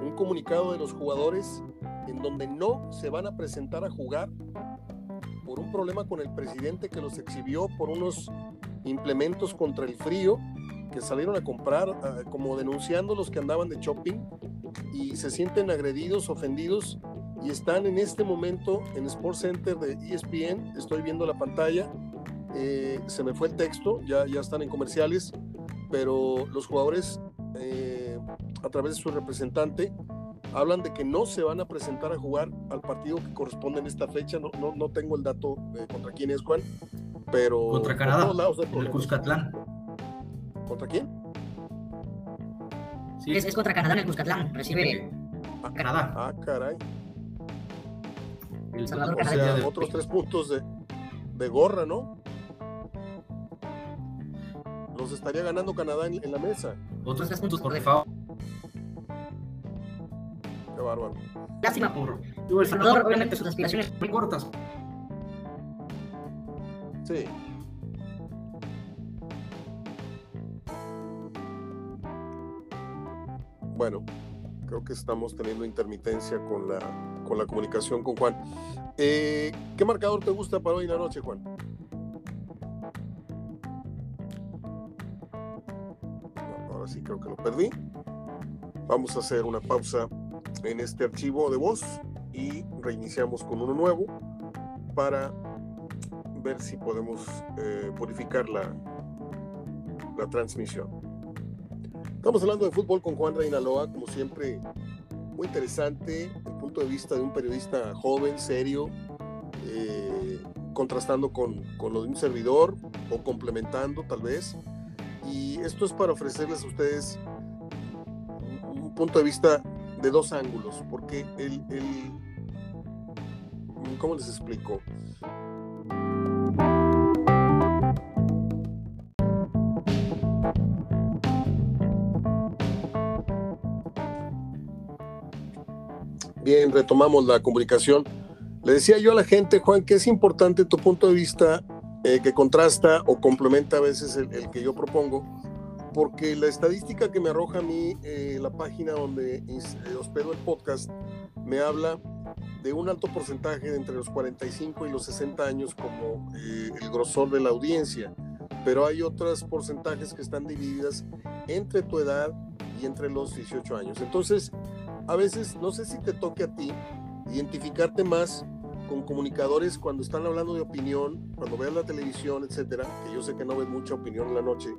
un comunicado de los jugadores en donde no se van a presentar a jugar por un problema con el presidente que los exhibió por unos implementos contra el frío que salieron a comprar ah, como denunciando los que andaban de shopping y se sienten agredidos, ofendidos y están en este momento en Sports Center de ESPN, estoy viendo la pantalla, eh, se me fue el texto, ya, ya están en comerciales, pero los jugadores eh, a través de su representante hablan de que no se van a presentar a jugar al partido que corresponde en esta fecha. No, no, no tengo el dato contra quién es Juan, pero... Contra Canadá, el Cuscatlán. ¿Contra quién? Sí. Es, contra Canadá en el Cuscatlán, recibe... Ah, Canadá. Ah, caray. El Salvador, o sea, otros tres puntos de, de gorra, ¿no? los estaría ganando Canadá en, la mesa. Otros tres puntos por default. Qué bárbaro. Lástima por El Salvador, obviamente sus aspiraciones muy cortas. Sí. Bueno, creo que estamos teniendo intermitencia con la, con la comunicación con Juan. Eh, ¿Qué marcador te gusta para hoy en la noche, Juan? así creo que lo perdí. Vamos a hacer una pausa en este archivo de voz y reiniciamos con uno nuevo para ver si podemos eh, purificar la, la transmisión. Estamos hablando de fútbol con Juan Reinaloa, como siempre, muy interesante, el punto de vista de un periodista joven, serio, eh, contrastando con, con lo de un servidor o complementando tal vez y esto es para ofrecerles a ustedes un punto de vista de dos ángulos, porque el, el ¿cómo les explico? Bien, retomamos la comunicación. Le decía yo a la gente, Juan, que es importante tu punto de vista eh, que contrasta o complementa a veces el, que yo propongo, porque la estadística que me arroja a mí eh, la página donde eh, hospedo el podcast me habla de un alto porcentaje entre los 45 y los 60 años como el grosor de la audiencia, pero hay otros porcentajes que están divididas entre tu edad y entre los 18 años. Entonces, a veces, no sé si te toque a ti identificarte más con comunicadores cuando están hablando de opinión, cuando vean la televisión, etcétera, que yo sé que no ves mucha opinión en la noche,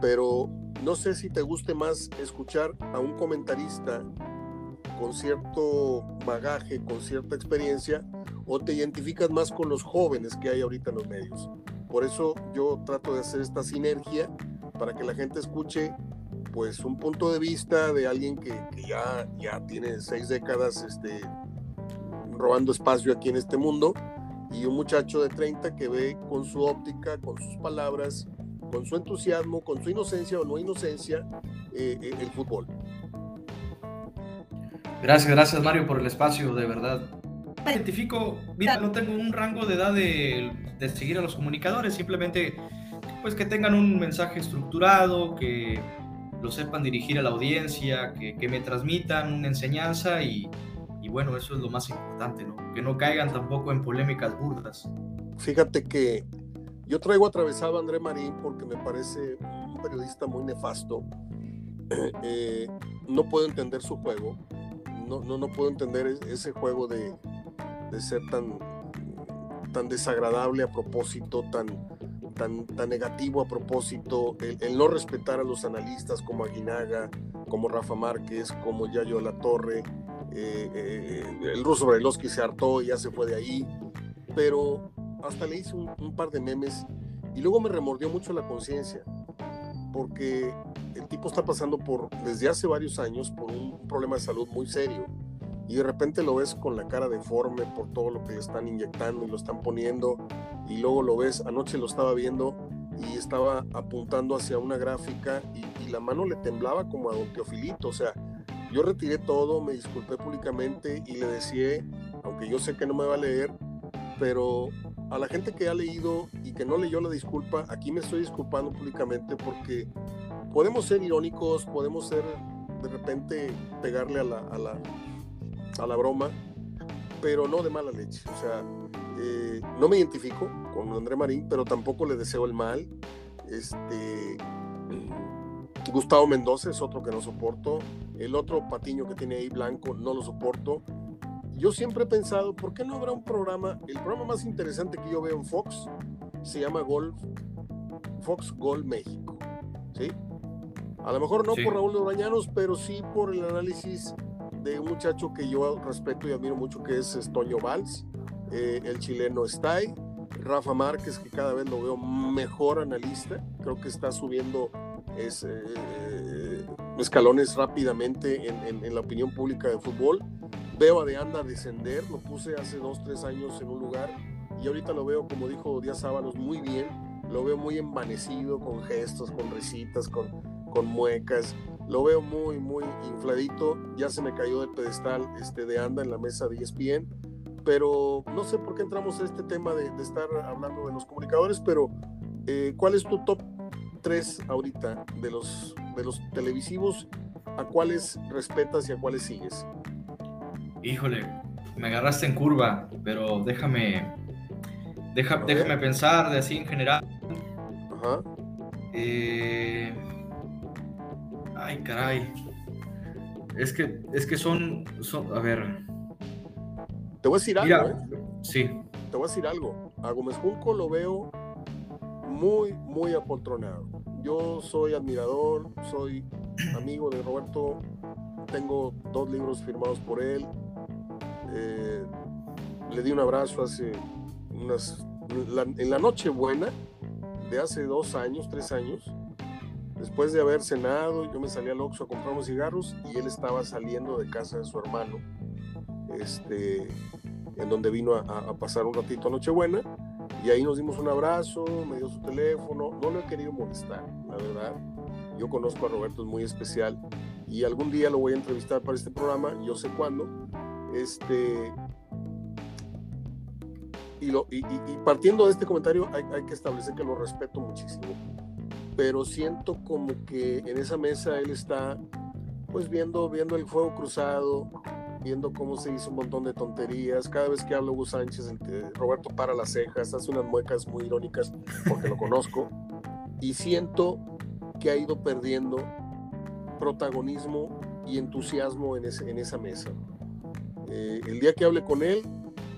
pero no sé si te guste más escuchar a un comentarista con cierto bagaje, con cierta experiencia, o te identificas más con los jóvenes que hay ahorita en los medios. Por eso yo trato de hacer esta sinergia para que la gente escuche pues un punto de vista de alguien que, que ya, ya tiene seis décadas este, robando espacio aquí en este mundo y un muchacho de 30 que ve con su óptica, con sus palabras, con su entusiasmo, con su inocencia o no inocencia, eh, eh, el fútbol. Gracias, gracias Mario por el espacio, de verdad. Identifico, mira, no tengo un rango de edad de, de seguir a los comunicadores, simplemente pues que tengan un mensaje estructurado, que lo sepan dirigir a la audiencia, que, que me transmitan una enseñanza y, y, bueno, eso es lo más importante, ¿no? Que no caigan tampoco en polémicas burdas. Fíjate que yo traigo atravesado a André Marín porque me parece un periodista muy nefasto. Eh, no puedo entender su juego, no, no, no puedo entender ese juego de, de ser tan, tan desagradable a propósito, tan, tan, tan negativo a propósito, el, no respetar a los analistas como Aguinaga, como Rafa Márquez, como Yayo La Torre, eh, eh, el ruso Brailovsky se hartó y ya se fue de ahí, pero hasta le hice un, un par de memes y luego me remordió mucho la conciencia, porque el tipo está pasando por, desde hace varios años, por un problema de salud muy serio y de repente lo ves con la cara deforme por todo lo que le están inyectando y lo están poniendo y luego lo ves, anoche lo estaba viendo y estaba apuntando hacia una gráfica y, la mano le temblaba como a don Teofilito, o sea, yo retiré todo, me disculpé públicamente y le decía, aunque yo sé que no me va a leer, pero a la gente que ha leído y que no leyó la disculpa, aquí me estoy disculpando públicamente porque podemos ser irónicos, podemos ser de repente pegarle a la, a la a la broma, pero no de mala leche. O sea, eh, no me identifico con André Marín, pero tampoco le deseo el mal. Este, Gustavo Mendoza es otro que no soporto. El otro patiño que tiene ahí blanco no lo soporto. Yo siempre he pensado, ¿por qué no habrá un programa? El programa más interesante que yo veo en Fox se llama Golf, Fox Gol México. ¿Sí? A lo mejor no por Raúl de pero sí por el análisis de un muchacho que yo respeto y admiro mucho, que es Toño Valls, eh, el chileno Stay, Rafa Márquez, que cada vez lo veo mejor analista, creo que está subiendo es, eh, escalones rápidamente en, en, la opinión pública de fútbol. Veo a De Anda descender, lo puse hace dos, tres años en un lugar y ahorita lo veo, como dijo Díaz Sábalos, muy bien, lo veo muy envanecido, con gestos, con risitas, con, con muecas lo veo muy, muy infladito. Ya se me cayó del pedestal este, de anda en la mesa de ESPN. Pero no sé por qué entramos a este tema de, estar hablando de los comunicadores, pero eh, ¿cuál es tu top 3 ahorita de los, de los televisivos? ¿A cuáles respetas y a cuáles sigues? Híjole, me agarraste en curva, pero déjame, déjame pensar de así en general. Ajá. Eh, Ay, caray. Es que, es que son, son, a ver. Te voy a decir algo, ¿eh? Sí. Te voy a decir algo. A Gómez Junco lo veo muy, muy apoltronado. Yo soy admirador, soy amigo de Roberto, tengo dos libros firmados por él. Eh, le di un abrazo hace unas. en la Nochebuena de hace dos años, tres años Después de haber cenado, yo me salí al Oxxo a comprar unos cigarros y él estaba saliendo de casa de su hermano, este, en donde vino a, pasar un ratito a Nochebuena. Y ahí nos dimos un abrazo, me dio su teléfono. No lo he querido molestar, la verdad. Yo conozco a Roberto, es muy especial. Y algún día lo voy a entrevistar para este programa, yo sé cuándo. Este, y, lo, y, partiendo de este comentario, hay, hay que establecer que lo respeto muchísimo pero siento como que en esa mesa él está pues viendo, viendo el fuego cruzado, viendo cómo se hizo un montón de tonterías. Cada vez que habla Hugo Sánchez, Roberto para las cejas, hace unas muecas muy irónicas porque lo conozco. Y siento que ha ido perdiendo protagonismo y entusiasmo en, ese, en esa mesa. Eh, el día que hable con él,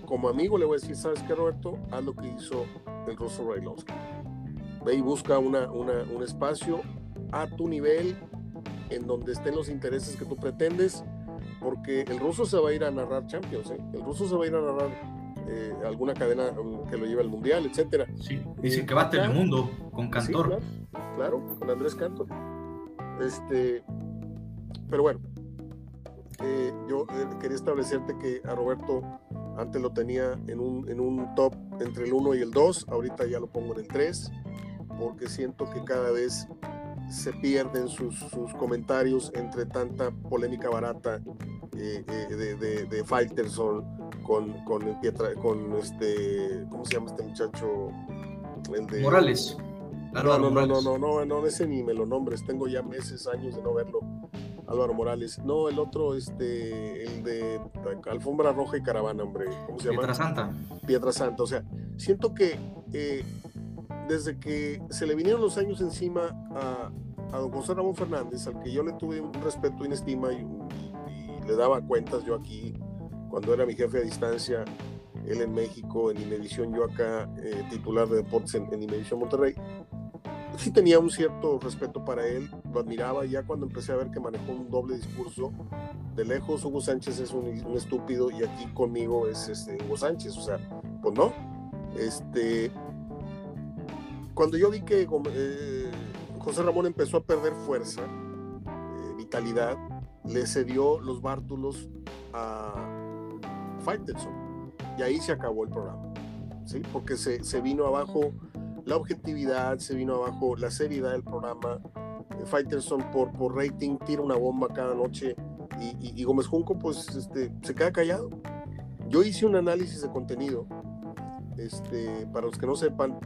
como amigo, le voy a decir, ¿sabes qué, Roberto? Haz lo que hizo el ruso Railowski Ve y busca una, un espacio a tu nivel en donde estén los intereses que tú pretendes, porque el ruso se va a ir a narrar Champions, ¿eh? el ruso se va a ir a narrar eh, alguna cadena um, que lo lleve al Mundial, etcétera. Sí, dicen que va a tener mundo con Cantor. claro, con Andrés Cantor. Este, pero bueno, eh, yo quería establecerte que a Roberto antes lo tenía en un, en un top entre el 1 y el 2, ahorita ya lo pongo en el 3 porque siento que cada vez se pierden sus, sus comentarios entre tanta polémica barata eh, eh, de, de, de con, con, el Pietra, con este, ¿cómo se llama este muchacho? El de, Morales. No, no, no, no, no, no, no, ese ni me lo nombres, tengo ya meses, años de no verlo. Álvaro Morales. No, el otro, este, el de Alfombra Roja y Caravana, hombre. ¿Cómo se llama? Pietra Santa. Pietra Santa. O sea, siento que eh, desde que se le vinieron los años encima a, a, don José Ramón Fernández, al que yo le tuve un respeto y una estima y, le daba cuentas yo aquí, cuando era mi jefe a distancia, él en México, en Inmedición, yo acá, eh, titular de deportes en, en Inmedición Monterrey sí tenía un cierto respeto para él, lo admiraba ya cuando empecé a ver que manejó un doble discurso. De lejos Hugo Sánchez es un, estúpido y aquí conmigo es este, Hugo Sánchez, o sea, pues no. Este, cuando yo vi que eh, José Ramón empezó a perder fuerza, eh, vitalidad, le cedió los bártulos a Faitelson y ahí se acabó el programa, ¿sí? porque se, se vino abajo la objetividad, se vino abajo la seriedad del programa. Eh, Fighterson por, por rating tira una bomba cada noche y, Gómez Junco pues este, se queda callado. Yo hice un análisis de contenido. Este, para los que no sepan,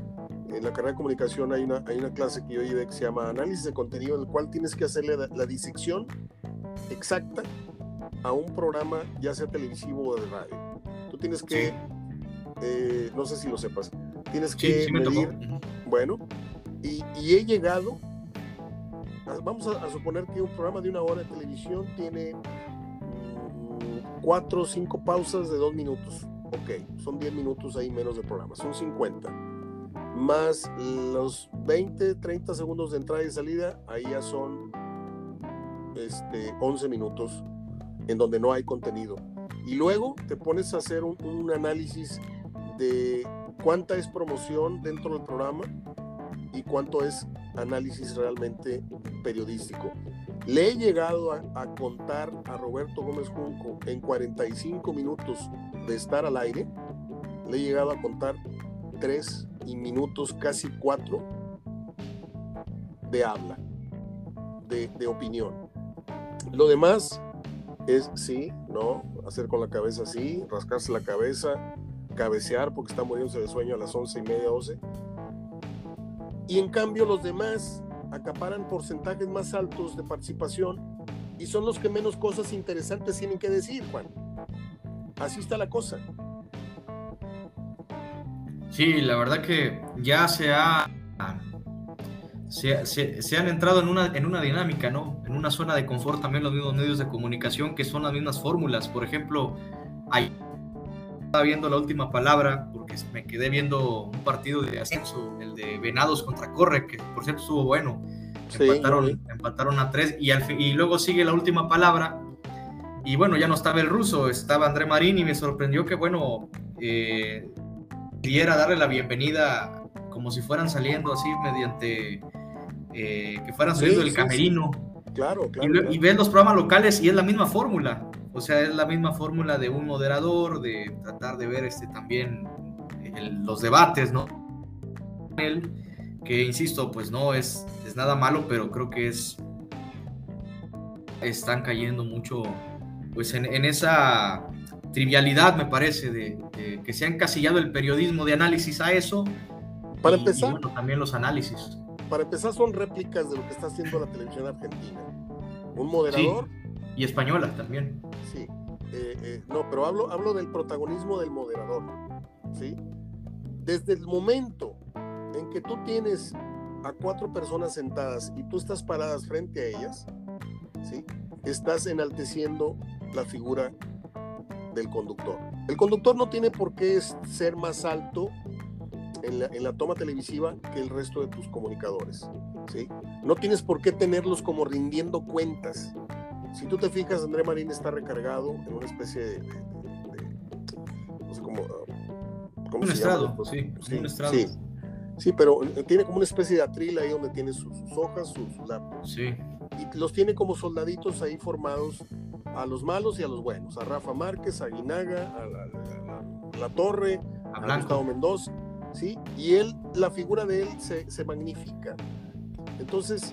en la carrera de comunicación hay una, hay una clase que yo llevé que se llama análisis de contenido, en el cual tienes que hacerle la, disección exacta a un programa, ya sea televisivo o de radio. Tú tienes que, eh, no sé si lo sepas, tienes que medir, bueno, y, he llegado, vamos a, suponer que un programa de una hora de televisión tiene mm, cuatro o cinco pausas de dos minutos, ok, son 10 minutos ahí menos de programa, son 50, más los 20, 30 segundos de entrada y salida, ahí ya son este, 11 minutos en donde no hay contenido. Y luego te pones a hacer un análisis de cuánta es promoción dentro del programa y cuánto es análisis realmente periodístico. Le he llegado a, contar a Roberto Gómez Junco en 45 minutos de estar al aire, le he llegado a contar 3 y minutos, casi 4 de habla, de, de opinión. Lo demás es sí, no, hacer con la cabeza así, rascarse la cabeza, cabecear porque está muriéndose de sueño a las once y media, 12. Y en cambio los demás acaparan porcentajes más altos de participación y son los que menos cosas interesantes tienen que decir, Juan. Así está la cosa. Sí, la verdad que ya se ha se, se, han entrado en una, en una dinámica, ¿no? En una zona de confort también los mismos medios de comunicación que son las mismas fórmulas. Por ejemplo, hay estaba viendo la última palabra porque me quedé viendo un partido de ascenso, el de Venados contra Corre, que por cierto estuvo bueno. empataron, a tres y, al, y luego sigue la última palabra. Y bueno, ya no estaba el ruso, estaba André Marín y me sorprendió que, bueno, eh, diera darle la bienvenida como si fueran saliendo así mediante eh, que fueran saliendo del camerino. Claro, claro. Y, y ven los programas locales y es la misma fórmula. O sea, es la misma fórmula de un moderador, de tratar de ver este, también los debates, ¿no? Que insisto, pues no es, es nada malo, pero creo que es están cayendo mucho pues en, esa trivialidad, me parece, de, que se ha encasillado el periodismo de análisis a eso. Para empezar, también los análisis. Para empezar, son réplicas de lo que está haciendo la televisión argentina. Un moderador y española también. Sí, eh, eh, no, pero hablo, hablo del protagonismo del moderador. ¿sí? Desde el momento en que tú tienes a cuatro personas sentadas y tú estás paradas frente a ellas, ¿sí? estás enalteciendo la figura del conductor. El conductor no tiene por qué ser más alto en la, en la, toma televisiva que el resto de tus comunicadores. ¿sí? No tienes por qué tenerlos como rindiendo cuentas. Si tú te fijas, André Marín está recargado en una especie de, no sé cómo, un estrado, pues sí, sí, un estrado. Sí, sí, pero tiene como una especie de atril ahí donde tiene sus, hojas, sus, sus Sí. Y los tiene como soldaditos ahí formados a los malos y a los buenos, a Rafa Márquez, a Guinaga, a la, Torre, a, Gustavo Mendoza. ¿sí? Y él, la figura de él se, se magnifica. Entonces,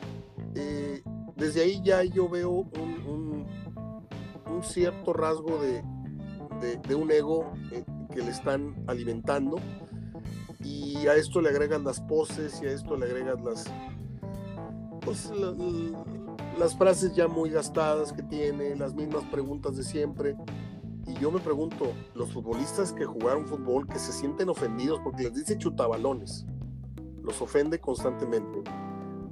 eh, desde ahí ya yo veo un, cierto rasgo de, de, un ego eh, que le están alimentando y a esto le agregan las poses y a esto le agregan las, pues, las frases ya muy gastadas que tiene, las mismas preguntas de siempre. Y yo me pregunto, los futbolistas que jugaron fútbol, que se sienten ofendidos porque les dice chutabalones, los ofende constantemente.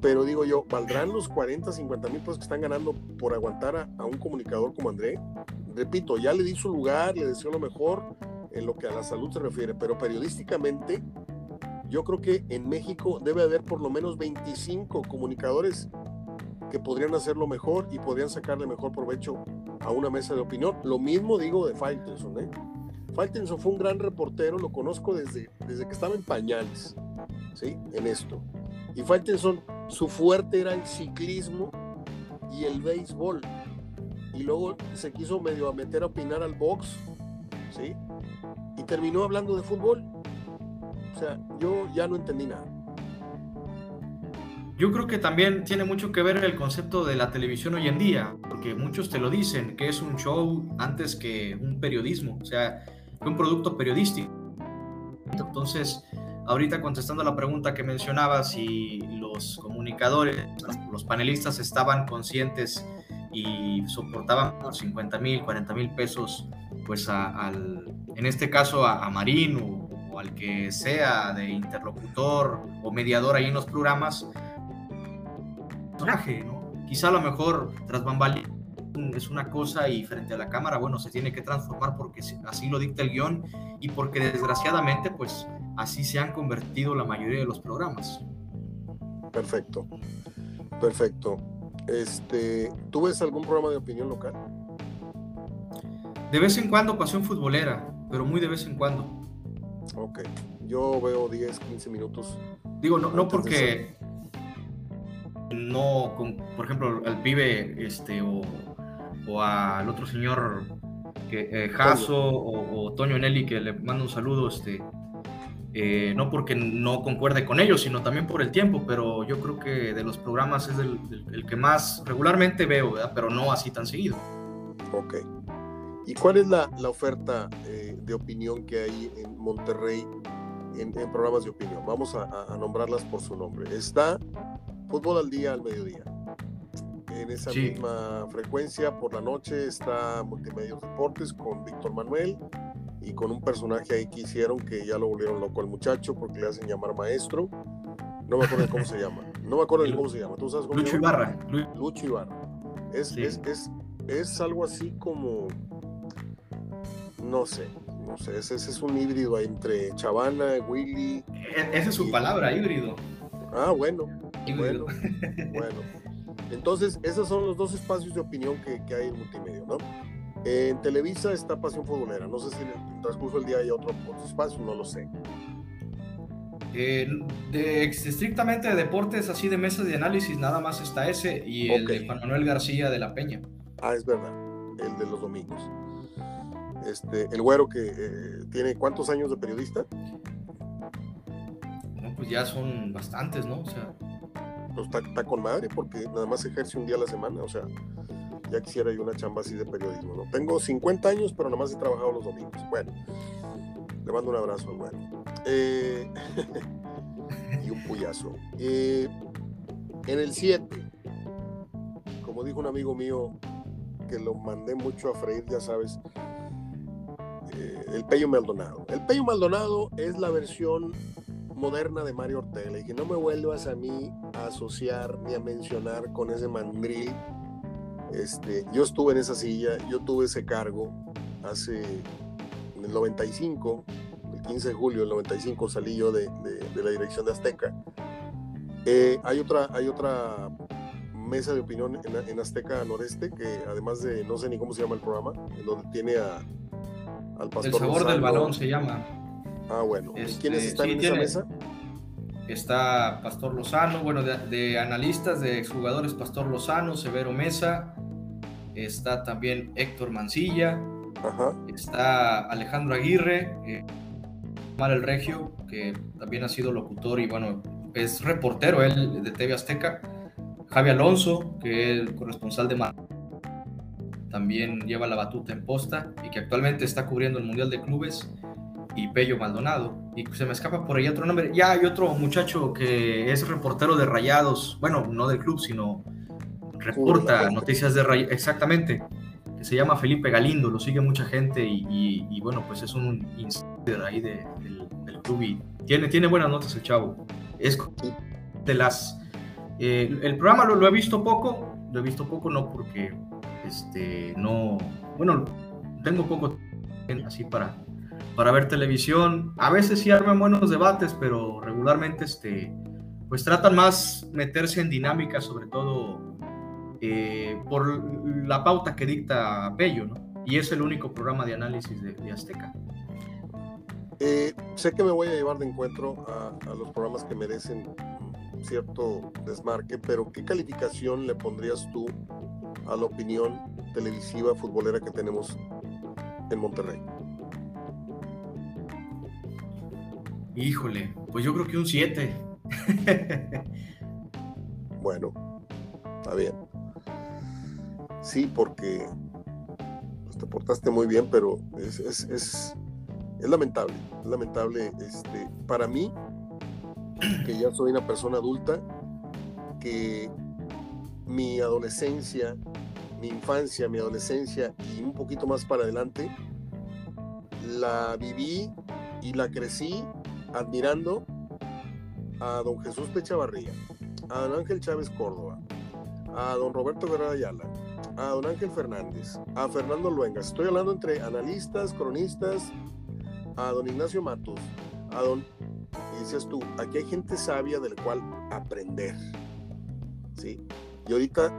Pero digo yo, ¿valdrán los 40, 50 mil pesos que están ganando por aguantar a, un comunicador como André? Repito, ya le di su lugar, le deseo lo mejor en lo que a la salud se refiere, pero periodísticamente yo creo que en México debe haber por lo menos 25 comunicadores que podrían hacerlo mejor y podrían sacarle mejor provecho a una mesa de opinión. Lo mismo digo de Faitelson. ¿eh? Faitelson fue un gran reportero, lo conozco desde, desde que estaba en pañales, ¿sí? En esto. Y Faitelson, su fuerte era el ciclismo y el béisbol. Y luego se quiso medio a meter a opinar al box, ¿sí? Y terminó hablando de fútbol. O sea, yo ya no entendí nada. Yo creo que también tiene mucho que ver el concepto de la televisión hoy en día, porque muchos te lo dicen, que es un show antes que un periodismo, o sea, un producto periodístico. Entonces, ahorita contestando la pregunta que mencionabas, si los comunicadores, los panelistas estaban conscientes y soportaban por 50 mil, 40 mil pesos, pues al, en este caso a, a Marín o, o, al que sea de interlocutor o mediador ahí en los programas, personaje, ¿no? Quizá a lo mejor tras bambalinas es una cosa y frente a la cámara, bueno, se tiene que transformar porque así lo dicta el guion y porque desgraciadamente, pues así se han convertido la mayoría de los programas. Perfecto, perfecto. Este, ¿Tú ves algún programa de opinión local? De vez en cuando pasión futbolera, pero muy de vez en cuando. Ok, yo veo 10, 15 minutos. Digo, no, no porque no, con, por ejemplo, al pibe este, o, o al otro señor que eh, Jaso o, o, Toño Nelly, que le mando un saludo, este, eh, no porque no concuerde con ellos, sino también por el tiempo, pero yo creo que de los programas es el, el, el que más regularmente veo, ¿verdad? pero no así tan seguido. Ok. ¿Y cuál es la, la oferta eh, de opinión que hay en Monterrey en, en programas de opinión? Vamos a, a, nombrarlas por su nombre. Está Fútbol al día al mediodía. En esa sí. misma frecuencia, por la noche, está Multimedios Deportes con Víctor Manuel y con un personaje ahí que hicieron que ya lo volvieron loco al muchacho porque le hacen llamar maestro. No me acuerdo cómo se llama. No me acuerdo cómo se llama. ¿Tú sabes cómo Lucho Ibarra. Lucho Ibarra. Es, sí. es, es, es, algo así como. No sé. No sé. Ese, ese es un híbrido entre Chavana, Willy. E esa es su y... palabra, híbrido. Ah, bueno. Híbrido. Bueno. bueno. Entonces, esos son los dos espacios de opinión que, que hay en multimedia, ¿no? En Televisa está Pasión Futbolera. No sé si en el transcurso del día hay otro, espacio, no lo sé. Eh, de, estrictamente de deportes, así de mesas de análisis, nada más está ese y el okay. de Juan Manuel García de la Peña. Ah, es verdad, el de los domingos. Este, el güero que eh, tiene cuántos años de periodista? No, pues ya son bastantes, ¿no? O sea. Pues está, está con madre porque nada más ejerce un día a la semana, o sea, ya quisiera yo una chamba así de periodismo, ¿no? Tengo 50 años, pero nada más he trabajado los domingos. Bueno, le mando un abrazo bueno. Eh, y un puyazo. Eh, en el 7, como dijo un amigo mío que lo mandé mucho a freír, ya sabes, eh, el Pello Maldonado. El Pello Maldonado es la versión moderna de Mario Ortega. Y que no me vuelvas a mí a asociar ni a mencionar con ese mandril. Este, yo estuve en esa silla, yo tuve ese cargo hace en el 95, el 15 de julio del 95 salí yo de, de, de la dirección de Azteca. Eh, hay, otra, hay otra mesa de opinión en, en, Azteca Noreste, que además de, no sé ni cómo se llama el programa, en donde tiene a, al pastor. El sabor del balón se llama. Ah, bueno. Este, ¿Quiénes están sí, en tiene, esa mesa? Está Pastor Lozano, bueno, de, de analistas, de exjugadores, Pastor Lozano, Severo Mesa, está también Héctor Mancilla, Ajá. está Alejandro Aguirre, eh, Mar el Regio, que también ha sido locutor y bueno, es reportero él de TV Azteca. Javi Alonso, que es el corresponsal de Mar también lleva la batuta en posta y que actualmente está cubriendo el Mundial de Clubes y Pello Maldonado. Y se me escapa por ahí otro nombre. Ya hay otro muchacho que es reportero de Rayados, bueno, no del club, sino reporta noticias de Rayados, exactamente, que se llama Felipe Galindo, lo sigue mucha gente y, bueno, pues es un insider ahí del, club y tiene, tiene buenas notas el chavo. Es de las... Eh, el programa lo, lo he visto poco, lo he visto poco no porque este, no, bueno, tengo poco así para, para ver televisión. A veces sí arman buenos debates, pero regularmente este, pues tratan más meterse en dinámica, sobre todo eh, por la pauta que dicta Bello, ¿no? Y es el único programa de análisis de, Azteca. Eh, sé que me voy a llevar de encuentro a, a, los programas que merecen cierto desmarque, pero ¿qué calificación le pondrías tú a la opinión televisiva futbolera que tenemos en Monterrey? Híjole, pues yo creo que un 7. bueno, está bien. Sí, porque pues, te portaste muy bien, pero es, es, es, es lamentable. Es lamentable este, para mí, que ya soy una persona adulta, que mi adolescencia, mi infancia, mi adolescencia y un poquito más para adelante, la viví y la crecí admirando a don Jesús Pechavarría, a don Ángel Chávez Córdoba, a don Roberto Guerrero Ayala, a don Ángel Fernández, a Fernando Luengas. Estoy hablando entre analistas, cronistas, a don Ignacio Matos, a don... Y dices tú, aquí hay gente sabia del cual aprender. ¿Sí? Y ahorita,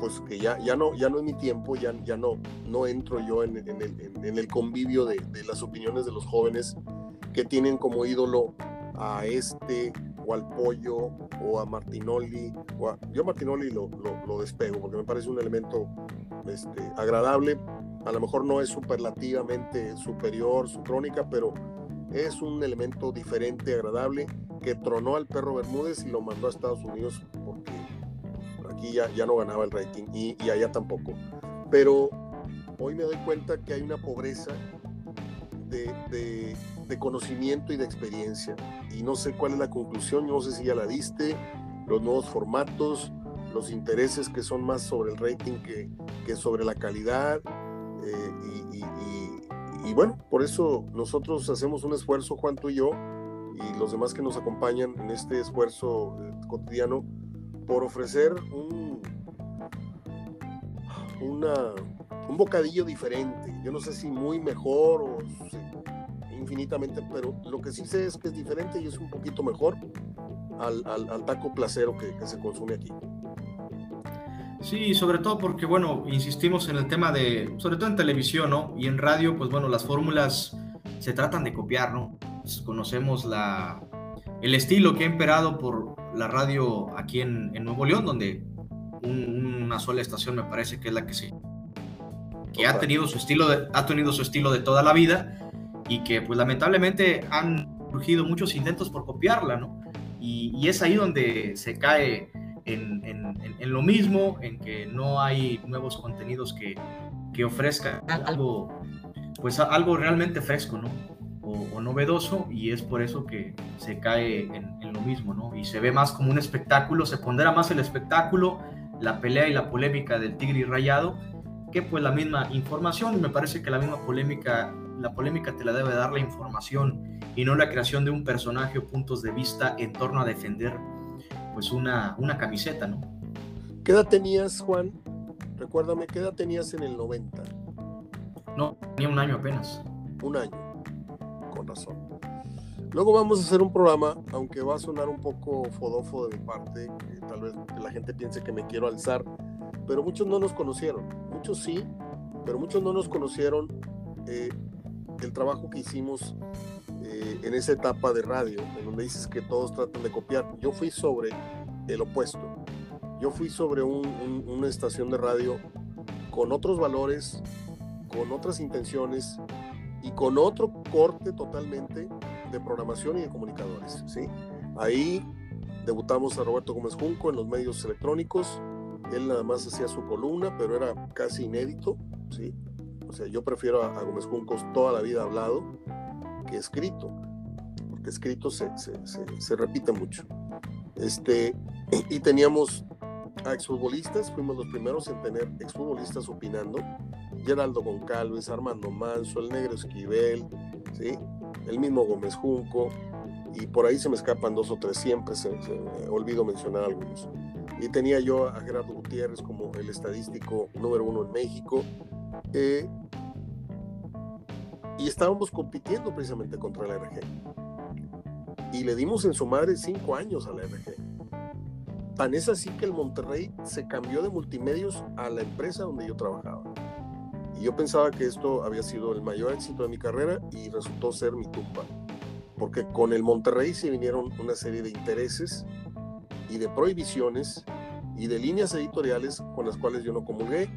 pues que ya, ya, no, ya no es mi tiempo, ya, ya no, no entro yo en, el, convivio de, las opiniones de los jóvenes que tienen como ídolo a este o al pollo o a Martinoli. Yo a Martinoli lo, lo, despego porque me parece un elemento este, agradable. A lo mejor no es superlativamente superior su crónica, pero es un elemento diferente, agradable, que tronó al perro Bermúdez y lo mandó a Estados Unidos porque aquí ya, ya no ganaba el rating y, allá tampoco. Pero hoy me doy cuenta que hay una pobreza de, conocimiento y de experiencia. Y no sé cuál es la conclusión, no sé si ya la diste, los nuevos formatos, los intereses que son más sobre el rating que, que sobre la calidad. Eh, y, y, bueno, por eso nosotros hacemos un esfuerzo, Juan, tú y yo, y los demás que nos acompañan en este esfuerzo eh, cotidiano, por ofrecer un, un bocadillo diferente. Yo no sé si muy mejor o infinitamente, pero lo que sí sé es que es diferente y es un poquito mejor al, al, taco placero que, que, se consume aquí. Sí, sobre todo porque, bueno, insistimos en el tema de, sobre todo en televisión, ¿no? Y en radio, pues bueno, las fórmulas se tratan de copiar, ¿no? Pues, conocemos la, el estilo que ha imperado por la radio aquí en, Nuevo León, donde una sola estación me parece que es la que sí que ha tenido su estilo de, ha tenido su estilo de toda la vida y que pues lamentablemente han surgido muchos intentos por copiarla, ¿no? Y, es ahí donde se cae en, en, lo mismo, en que no hay nuevos contenidos que, que ofrezcan algo, pues algo realmente fresco, ¿no? o, novedoso y es por eso que se cae en, lo mismo, ¿no? Y se ve más como un espectáculo, se pondera más el espectáculo, la pelea y la polémica del tigre y rayado, que pues la misma información, y me parece que la misma polémica, la polémica te la debe dar la información y no la creación de un personaje o puntos de vista en torno a defender pues una, una camiseta, ¿no? ¿Qué edad tenías, Juan? Recuérdame, ¿qué edad tenías en el 90? No, tenía un año apenas. Un año con razón. Luego vamos a hacer un programa, aunque va a sonar un poco fodofo de mi parte, tal vez la gente piense que me quiero alzar, pero muchos no nos conocieron, muchos sí, pero muchos no nos conocieron eh, el trabajo que hicimos eh, en esa etapa de radio, en donde dices que todos tratan de copiar. Yo fui sobre el opuesto, yo fui sobre una estación de radio con otros valores, con otras intenciones y con otro corte totalmente de programación y de comunicadores, ¿sí? Ahí debutamos a Roberto Gómez Junco en los medios electrónicos, él nada más hacía su columna, pero era casi inédito, ¿sí? Sea, yo prefiero a, Gómez Junco toda la vida hablado que escrito, porque escrito se, se, repite mucho. Este, y teníamos a exfutbolistas, fuimos los primeros en tener exfutbolistas opinando, Geraldo Goncalves, Armando Manso, el Negro Esquivel, ¿sí? el mismo Gómez Junco, y por ahí se me escapan dos o tres, siempre se, olvido mencionar algunos. Y tenía yo a Gerardo Gutiérrez como el estadístico número uno en México. Eh, y estábamos compitiendo precisamente contra la RG. Y le dimos en su madre cinco años a la RG. Tan es así que el Monterrey se cambió de multimedios a la empresa donde yo trabajaba. Y yo pensaba que esto había sido el mayor éxito de mi carrera y resultó ser mi tumba. Porque con el Monterrey se vinieron una serie de intereses y de prohibiciones y de líneas editoriales con las cuales yo no comulgué.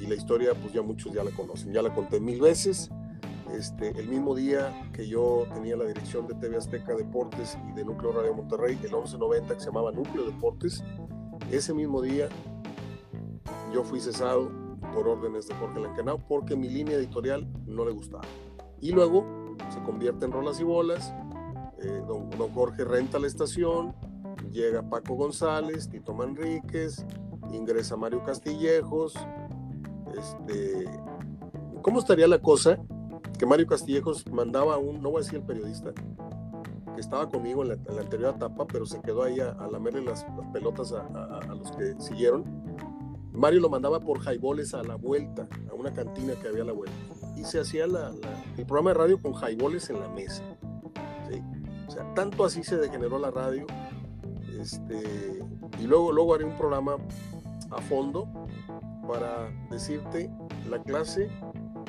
Y la historia, pues ya muchos ya la conocen, ya la conté mil veces. Este, el mismo día que yo tenía la dirección de TV Azteca Deportes y de Núcleo Radio Monterrey, el 1190 que se llamaba Núcleo Deportes, ese mismo día yo fui cesado por órdenes de Jorge Lancanao porque mi línea editorial no le gustaba. Y luego se convierte en rolas y bolas, eh, don, Jorge renta la estación, llega Paco González, Tito Manríquez, ingresa Mario Castillejos. Este, ¿Cómo estaría la cosa que Mario Castillejos mandaba a un, no voy a decir el periodista, que estaba conmigo en la, anterior etapa, pero se quedó ahí a, lamerle las, pelotas a, los que siguieron. Mario lo mandaba por jaiboles a la vuelta, a una cantina que había a la vuelta. Y se hacía el programa de radio con jaiboles en la mesa. O sea, tanto así se degeneró la radio. Este, y luego, luego haré un programa a fondo para decirte la clase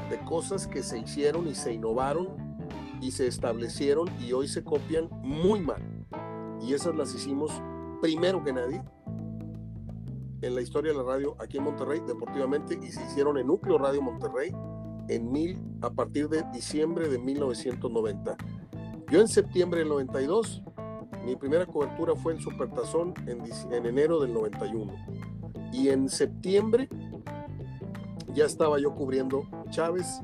de cosas que se hicieron y se innovaron y se establecieron y hoy se copian muy mal. Y esas las hicimos primero que nadie en la historia de la radio aquí en Monterrey, deportivamente, y se hicieron en Núcleo Radio Monterrey en mil, a partir de diciembre de 1990. Yo en septiembre del 92, mi primera cobertura fue el Supertazón en, en enero del 91. Y en septiembre ya estaba yo cubriendo Chávez,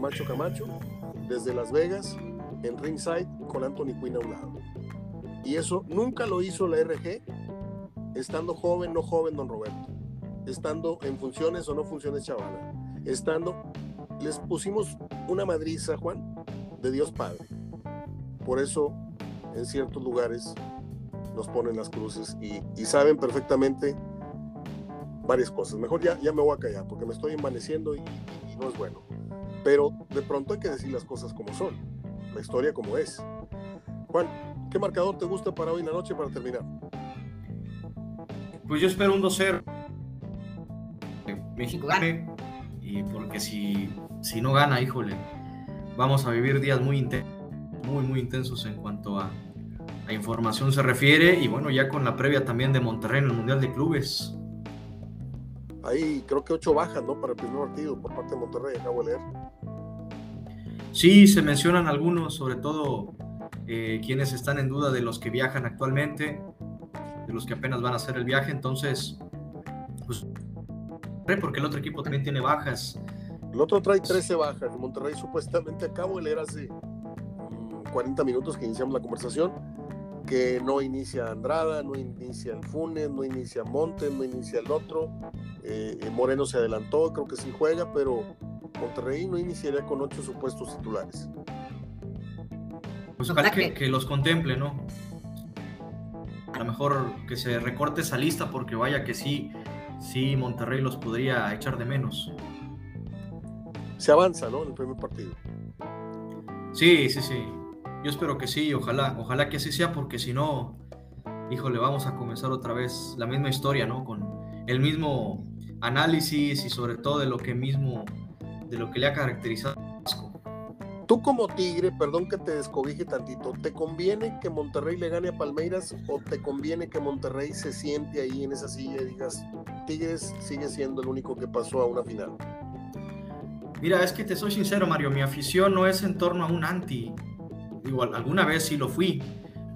Macho Camacho, desde Las Vegas, en ringside, con Anthony Quinn a un lado. Y eso nunca lo hizo la RG, estando joven, no joven, don Roberto. Estando en funciones o no funciones chavala. Estando, les pusimos una madriza, Juan, de Dios Padre. Por eso, en ciertos lugares, nos ponen las cruces y, y saben perfectamente varias cosas. Mejor ya, ya me voy a callar porque me estoy envaneciendo y, no es bueno. Pero de pronto hay que decir las cosas como son, la historia como es. Juan, ¿qué marcador te gusta para hoy en la noche para terminar? Pues yo espero un 2-0. México gane. Y porque si, si no gana, híjole, vamos a vivir días muy intensos, muy, muy intensos en cuanto a, a información se refiere. Y bueno, ya con la previa también de Monterrey en el Mundial de Clubes hay creo que ocho bajas, ¿no? Para el primer partido por parte de Monterrey, acabo de leer. Sí, se mencionan algunos, sobre todo eh, quienes están en duda de los que viajan actualmente, de los que apenas van a hacer el viaje, entonces, pues, porque el otro equipo también tiene bajas. El otro trae 13 bajas, Monterrey supuestamente acabo de leer hace 40 mm, minutos que iniciamos la conversación, que no inicia Andrada, no inicia el Funes, no inicia Montes, no inicia el otro, eh, eh, Moreno se adelantó, creo que sí juega, pero Monterrey no iniciaría con ocho supuestos titulares. Pues ojalá que, los contemple, ¿no? A lo mejor que se recorte esa lista porque vaya que sí, sí, Monterrey los podría echar de menos. Se avanza, ¿no? En el primer partido. Sí, sí, sí. Yo espero que sí, ojalá, ojalá que así sea, porque si no, híjole, vamos a comenzar otra vez la misma historia, ¿no? Con el mismo análisis y sobre todo de lo que mismo, de lo que le ha caracterizado Tú como Tigre, perdón que te descobije tantito, ¿te conviene que Monterrey le gane a Palmeiras o te conviene que Monterrey se siente ahí en esa silla y digas, Tigres sigue siendo el único que pasó a una final? Mira, es que te soy sincero, Mario, mi afición no es en torno a un anti. Igual, alguna vez sí lo fui,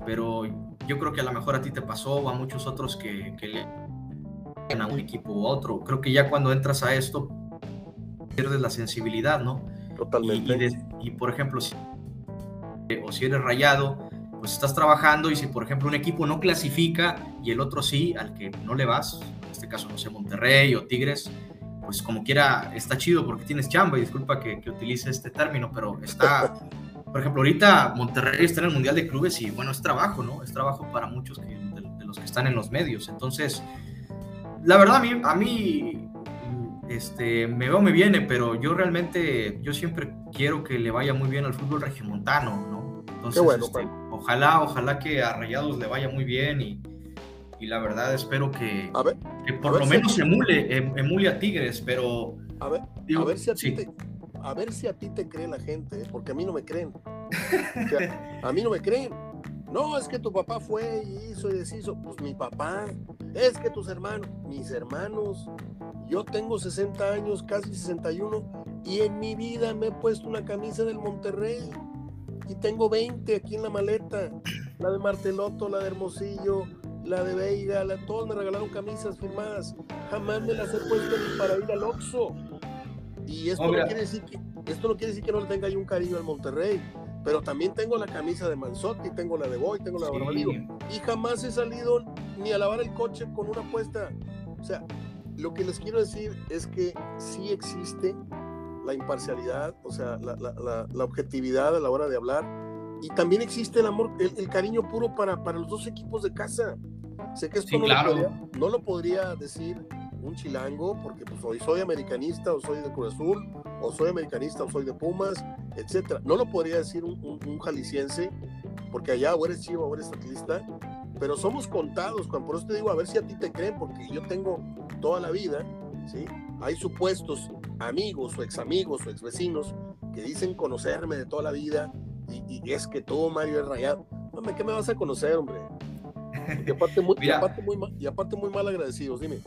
pero yo creo que a lo mejor a ti te pasó o a muchos otros que, que le a un equipo u otro. Creo que ya cuando entras a esto pierdes la sensibilidad, ¿no? Totalmente. Y, por ejemplo, si, o si eres rayado, pues estás trabajando y si por ejemplo un equipo no clasifica y el otro sí, al que no le vas, en este caso no sé, Monterrey o Tigres, pues como quiera está chido porque tienes chamba y disculpa que, que utilice este término, pero está, por ejemplo, ahorita Monterrey está en el Mundial de Clubes y bueno, es trabajo, ¿no? Es trabajo para muchos de, de los que están en los medios. Entonces, la verdad a mí, a mí este, me veo, me viene, pero yo realmente, yo siempre quiero que le vaya muy bien al fútbol regiomontano, ¿no? Entonces, bueno, este, ojalá, ojalá que a Rayados le vaya muy bien y, y la verdad espero que, a ver, que por lo menos si emule, em, emule a Tigres, pero... A ver, digo, a ver si a ti te... A ver si a ti te cree la gente, ¿eh? porque a mí no me creen. O sea, a mí no me creen. No, es que tu papá fue y hizo y deshizo. Pues mi papá. Es que tus hermanos, mis hermanos. Yo tengo 60 años, casi 61, y en mi vida me he puesto una camisa del Monterrey. Y tengo 20 aquí en la maleta. La de Marteloto, la de Hermosillo, la de Veiga, la, todos me regalaron camisas firmadas. Jamás me las he puesto ni para ir al Oxxo. Y esto, no quiere decir que, esto no quiere decir que no le tenga yo un cariño al Monterrey pero también tengo la camisa de Manzotti, tengo la de Boy, tengo la de sí. Barbaligo, y jamás he salido ni a lavar el coche con una apuesta. O sea, lo que les quiero decir es que sí existe la imparcialidad, o sea, la, la, la, la objetividad a la hora de hablar, y también existe el amor, el, el cariño puro para, para, los dos equipos de casa. Sé que esto sí, no, claro. lo podría, no lo podría decir un chilango, porque pues hoy soy americanista o soy de Cruz Azul, o soy americanista o soy de Pumas, etcétera. No lo podría decir un, un, un jalisciense, porque allá o eres chivo o eres atlista, pero somos contados, Juan. Por eso te digo, a ver si a ti te creen, porque yo tengo toda la vida, ¿sí? Hay supuestos amigos o ex amigos o ex vecinos que dicen conocerme de toda la vida y, y es que todo Mario es rayado. Hombre, ¿qué me vas a conocer, hombre? Y aparte muy, y aparte muy, y aparte muy mal agradecidos, dime.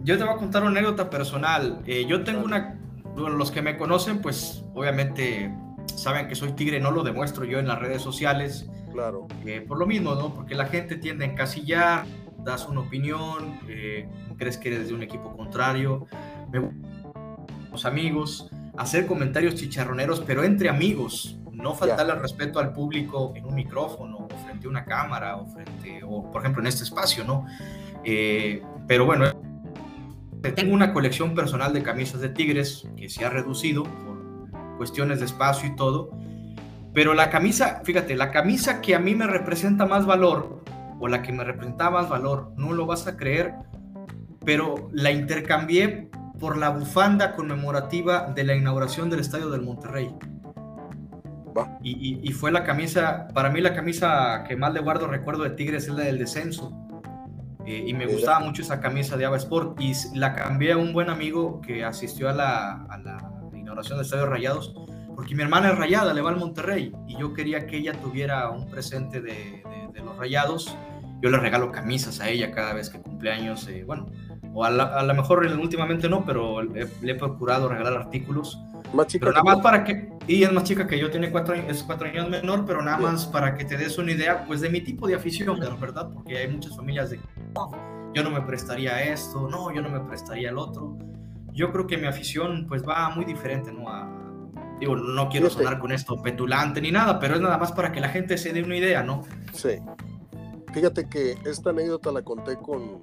Yo te voy a contar una anécdota personal. Eh, yo tengo una, bueno, los que me conocen, pues obviamente saben que soy tigre, no lo demuestro yo en las redes sociales. Claro. Eh, por lo mismo, ¿no? Porque la gente tiende a encasillar, das una opinión, eh, crees que eres de un equipo contrario, me los amigos, hacer comentarios chicharroneros, pero entre amigos, no faltarle al respeto al público en un micrófono, o frente a una cámara, o frente, o por ejemplo en este espacio, ¿no? Eh, pero bueno, tengo una colección personal de camisas de Tigres que se ha reducido por cuestiones de espacio y todo. Pero la camisa, fíjate, la camisa que a mí me representa más valor o la que me representaba más valor, no lo vas a creer, pero la intercambié por la bufanda conmemorativa de la inauguración del Estadio del Monterrey. Y, y, y, fue la camisa, para mí la camisa que más le guardo recuerdo de Tigres es la del descenso. Eh, y me gustaba mucho esa camisa de Ava Sport y la cambié a un buen amigo que asistió a la, a la inauguración del Estadio Rayados porque mi hermana es rayada, le va al Monterrey y yo quería que ella tuviera un presente de, de, de los rayados. Yo le regalo camisas a ella cada vez que cumpleaños, eh, bueno, o a, lo mejor últimamente no, pero le, le, he procurado regalar artículos. Más chica pero nada más para que, y es más chica que yo, tiene cuatro, es cuatro años menor, pero nada más para que te des una idea, pues de mi tipo de afición, ¿verdad? Porque hay muchas familias de, yo no me prestaría esto, no, yo no me prestaría el otro. Yo creo que mi afición pues va muy diferente, ¿no? A, digo, no quiero sonar con esto petulante ni nada, pero es nada más para que la gente se dé una idea, ¿no? Sí. Fíjate que esta anécdota la conté con,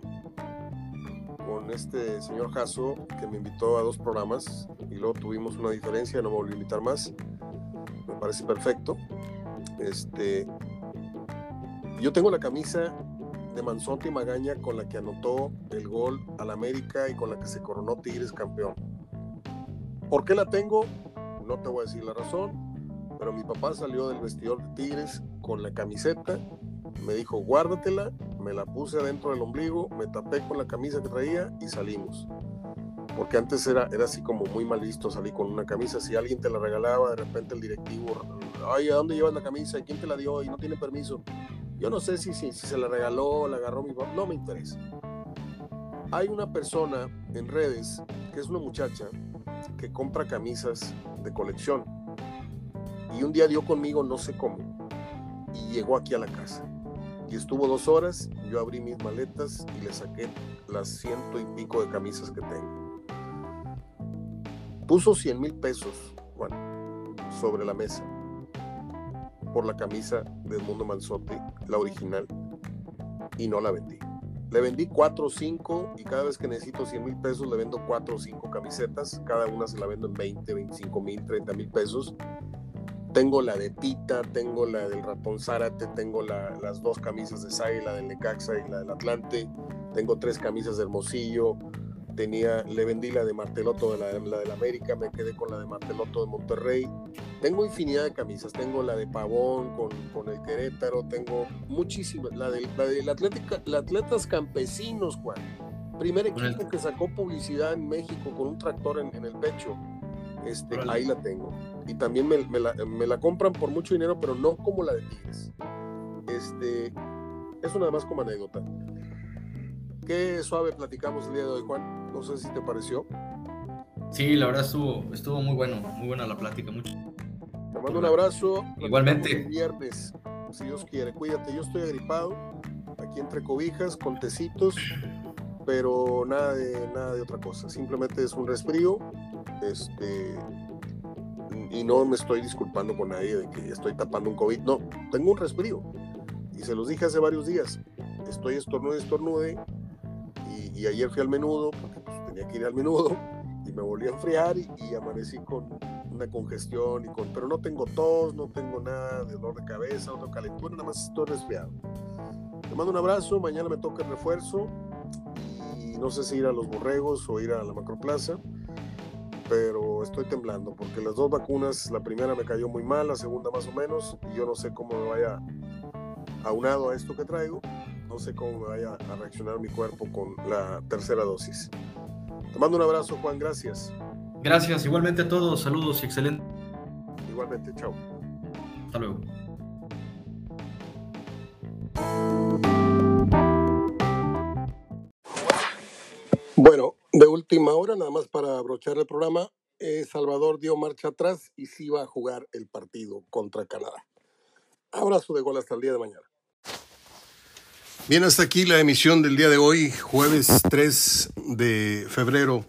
con este señor Jasso, que me invitó a dos programas y luego tuvimos una diferencia, no me volví a invitar más. Me parece perfecto. Este, yo tengo la camisa de Manzotti y Magaña con la que anotó el gol al América y con la que se coronó Tigres campeón. ¿Por qué la tengo? No te voy a decir la razón, pero mi papá salió del vestidor de Tigres con la camiseta, me dijo guárdatela, me la puse adentro del ombligo, me tapé con la camisa que traía y salimos. Porque antes era, era así como muy mal visto salir con una camisa. Si alguien te la regalaba, de repente el directivo, ay, ¿a dónde llevas la camisa? ¿Y quién te la dio? Y no tiene permiso. Yo no sé si, si, si se la regaló, la agarró mi papá, no me interesa. Hay una persona en redes, que es una muchacha, que compra camisas de colección. Y un día dio conmigo, no sé cómo, y llegó aquí a la casa. Y estuvo dos horas, yo abrí mis maletas y le saqué las ciento y pico de camisas que tengo. Puso 100 mil pesos, bueno, sobre la mesa por la camisa del Mundo Manzote, la original, y no la vendí. Le vendí 4 o 5 y cada vez que necesito 100 mil pesos le vendo 4 o 5 camisetas. Cada una se la vendo en 20, 25 mil, 30 mil pesos. Tengo la de Tita, tengo la del Ratón Zárate, tengo las dos camisas de Sai, la del Necaxa y la del Atlante. Tengo tres camisas de Hermosillo, tenía, le vendí la de Marteloto, la, la del América, me quedé con la de Marteloto de Monterrey. Tengo infinidad de camisas, tengo la de Pavón con, con el Querétaro, tengo muchísimas, la de, la de Atlética, la Atletas Campesinos, Juan. Primer equipo que sacó publicidad en México con un tractor en, en el pecho. Este, ahí la tengo. Y también me, me, la, me, la, compran por mucho dinero, pero no como la de Tigres. Este, eso nada más como anécdota. Qué suave platicamos el día de hoy, Juan. No sé si te pareció. Sí, la verdad estuvo, estuvo muy bueno, muy buena la plática. Mucho. Te mando un abrazo. Igualmente. El viernes, si Dios quiere. Cuídate, yo estoy agripado, aquí entre cobijas, con tecitos, pero nada de, nada de otra cosa. Simplemente es un resfrío. Este, y no me estoy disculpando con nadie de que estoy tapando un COVID. No, tengo un resfrío. Y se los dije hace varios días. Estoy estornude, estornude y ayer fui al menudo, porque pues, tenía que ir al menudo, y me volví a enfriar y, y, amanecí con una congestión, y con, pero no tengo tos, no tengo nada de dolor de cabeza, no tengo calentura, nada más estoy resfriado. Te mando un abrazo, mañana me toca el refuerzo, y no sé si ir a los borregos o ir a la macroplaza, pero estoy temblando, porque las dos vacunas, la primera me cayó muy mal, la segunda más o menos, y yo no sé cómo me vaya aunado a esto que traigo, no sé cómo me vaya a reaccionar mi cuerpo con la tercera dosis. Te mando un abrazo, Juan, gracias. Gracias, igualmente a todos, saludos y excelente. Igualmente, chao. Hasta luego. De última hora, nada más para abrochar el programa, eh, Salvador dio marcha atrás y sí va a jugar el partido contra Canadá. Abrazo de gol hasta el día de mañana. Bien, hasta aquí la emisión del día de hoy, jueves 3 de febrero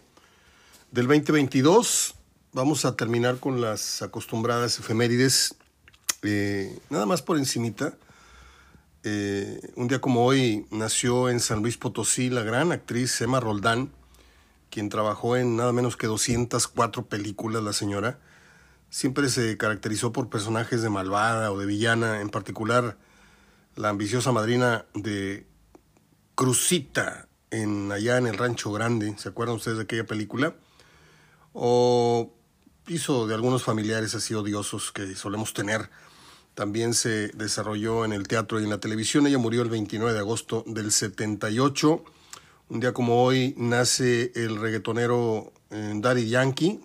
del 2022. Vamos a terminar con las acostumbradas efemérides. Eh, nada más por encimita. Eh, un día como hoy nació en San Luis Potosí la gran actriz Emma Roldán, quien trabajó en nada menos que 204 películas, la señora. Siempre se caracterizó por personajes de malvada o de villana, en particular la ambiciosa madrina de Crucita en, allá en el Rancho Grande. ¿Se acuerdan ustedes de aquella película? O hizo de algunos familiares así odiosos que solemos tener. También se desarrolló en el teatro y en la televisión. Ella murió el 29 de agosto del 78. Un día como hoy nace el reggaetonero eh, Daddy Yankee.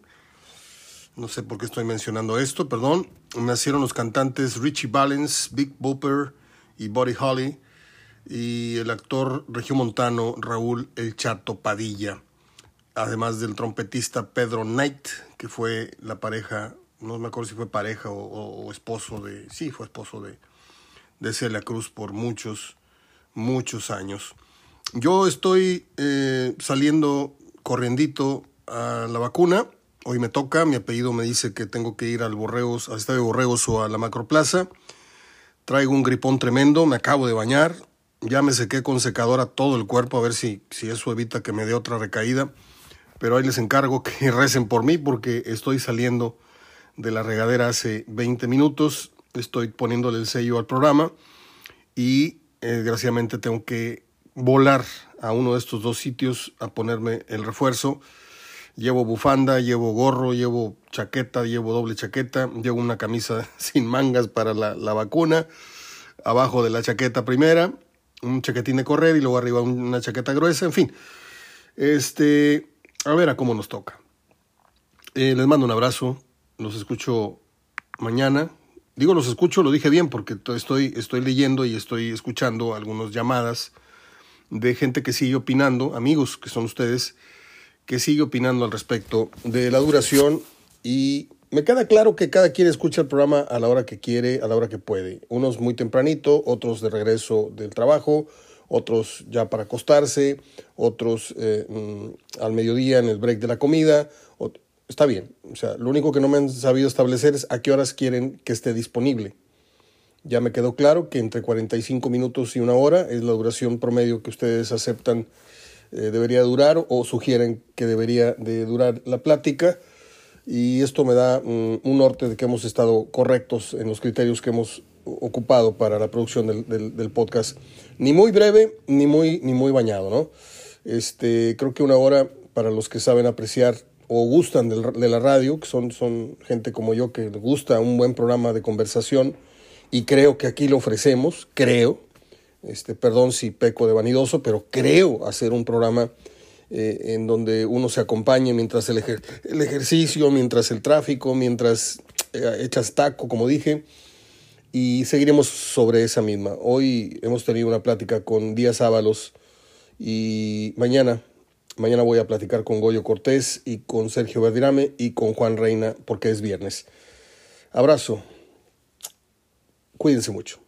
No sé por qué estoy mencionando esto, perdón. Nacieron los cantantes Richie Valens, Big Booper, y Buddy Holly, y el actor regiomontano Raúl El Chato Padilla, además del trompetista Pedro Knight, que fue la pareja, no me acuerdo si fue pareja o, o esposo de, sí, fue esposo de, de Celia Cruz por muchos, muchos años. Yo estoy eh, saliendo corriendito a la vacuna. Hoy me toca, mi apellido me dice que tengo que ir al Borregos, al Estadio Borregos o a la Macroplaza. Traigo un gripón tremendo, me acabo de bañar, ya me sequé con secadora todo el cuerpo a ver si, si eso evita que me dé otra recaída. Pero ahí les encargo que recen por mí porque estoy saliendo de la regadera hace 20 minutos, estoy poniéndole el sello al programa y eh, desgraciadamente tengo que volar a uno de estos dos sitios a ponerme el refuerzo. Llevo bufanda, llevo gorro, llevo chaqueta, llevo doble chaqueta, llevo una camisa sin mangas para la, vacuna, abajo de la chaqueta primera, un chaquetín de correr y luego arriba una chaqueta gruesa, en fin. Este, a ver a cómo nos toca. Eh, les mando un abrazo, los escucho mañana. Digo los escucho, lo dije bien porque estoy, estoy leyendo y estoy escuchando algunas llamadas de gente que sigue opinando, amigos que son ustedes, que sigue opinando al respecto de la duración y me queda claro que cada quien escucha el programa a la hora que quiere, a la hora que puede. Unos muy tempranito, otros de regreso del trabajo, otros ya para acostarse, otros eh, mm, al mediodía en el break de la comida. Está bien, o sea, lo único que no me han sabido establecer es a qué horas quieren que esté disponible. Ya me quedó claro que entre 45 minutos y una hora es la duración promedio que ustedes aceptan eh, debería durar o sugieren que debería de durar la plática y esto me da mm, un norte de que hemos estado correctos en los criterios que hemos ocupado para la producción del, del, podcast. Ni muy breve, ni muy, ni muy bañado, ¿no? Este, creo que una hora para los que saben apreciar o gustan de la radio, que son, son gente como yo que gusta un buen programa de conversación, y creo que aquí lo ofrecemos, creo, este, perdón si peco de vanidoso, pero creo hacer un programa eh, en donde uno se acompañe mientras el, el ejercicio, mientras el tráfico, mientras eh, echas taco, como dije, y seguiremos sobre esa misma. Hoy hemos tenido una plática con Díaz Ábalos y mañana, mañana voy a platicar con Goyo Cortés y con Sergio Verdirame y con Juan Reina porque es viernes. Abrazo. Cuídense mucho.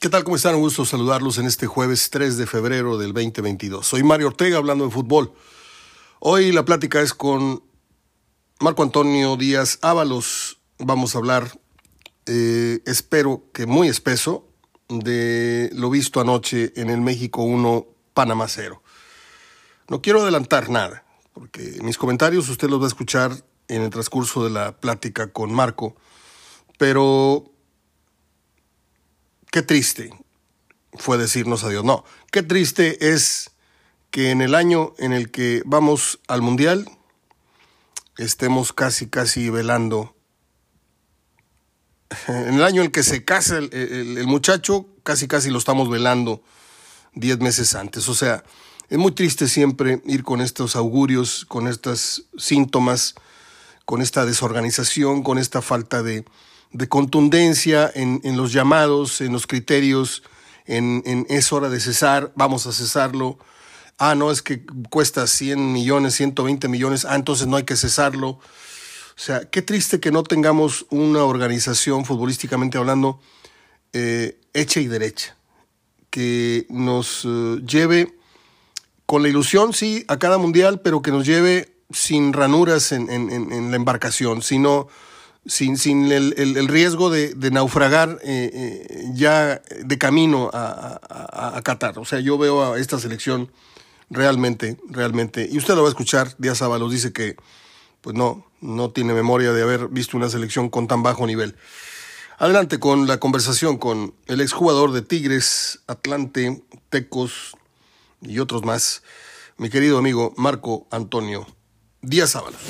¿Qué tal? ¿Cómo están? Un gusto saludarlos en este jueves 3 de febrero del 2022. Soy Mario Ortega hablando de fútbol. Hoy la plática es con Marco Antonio Díaz Ábalos. Vamos a hablar, eh, espero que muy espeso, de lo visto anoche en el México 1, Panamá 0. No quiero adelantar nada, porque mis comentarios usted los va a escuchar en el transcurso de la plática con Marco, pero qué triste fue decirnos adiós. No, qué triste es que en el año en el que vamos al Mundial estemos casi, casi velando. En el año en el que se casa el, muchacho, casi, casi lo estamos velando diez meses antes. O sea, es muy triste siempre ir con estos augurios, con estos síntomas con esta desorganización, con esta falta de, contundencia en, los llamados, en los criterios, en, es hora de cesar, vamos a cesarlo. Ah, no, es que cuesta 100 millones, 120 millones, ah, entonces no hay que cesarlo. O sea, qué triste que no tengamos una organización, futbolísticamente hablando, eh, hecha y derecha, que nos eh, lleve con la ilusión, sí, a cada mundial, pero que nos lleve sin ranuras en, la embarcación, sino sin, el, riesgo de, naufragar eh, eh, ya de camino a, Qatar. O sea, yo veo a esta selección realmente, realmente, y usted lo va a escuchar, Díaz Ábalos dice que pues no, no tiene memoria de haber visto una selección con tan bajo nivel. Adelante con la conversación con el exjugador de Tigres, Atlante, Tecos y otros más, mi querido amigo Marco Antonio Díaz Ábalos.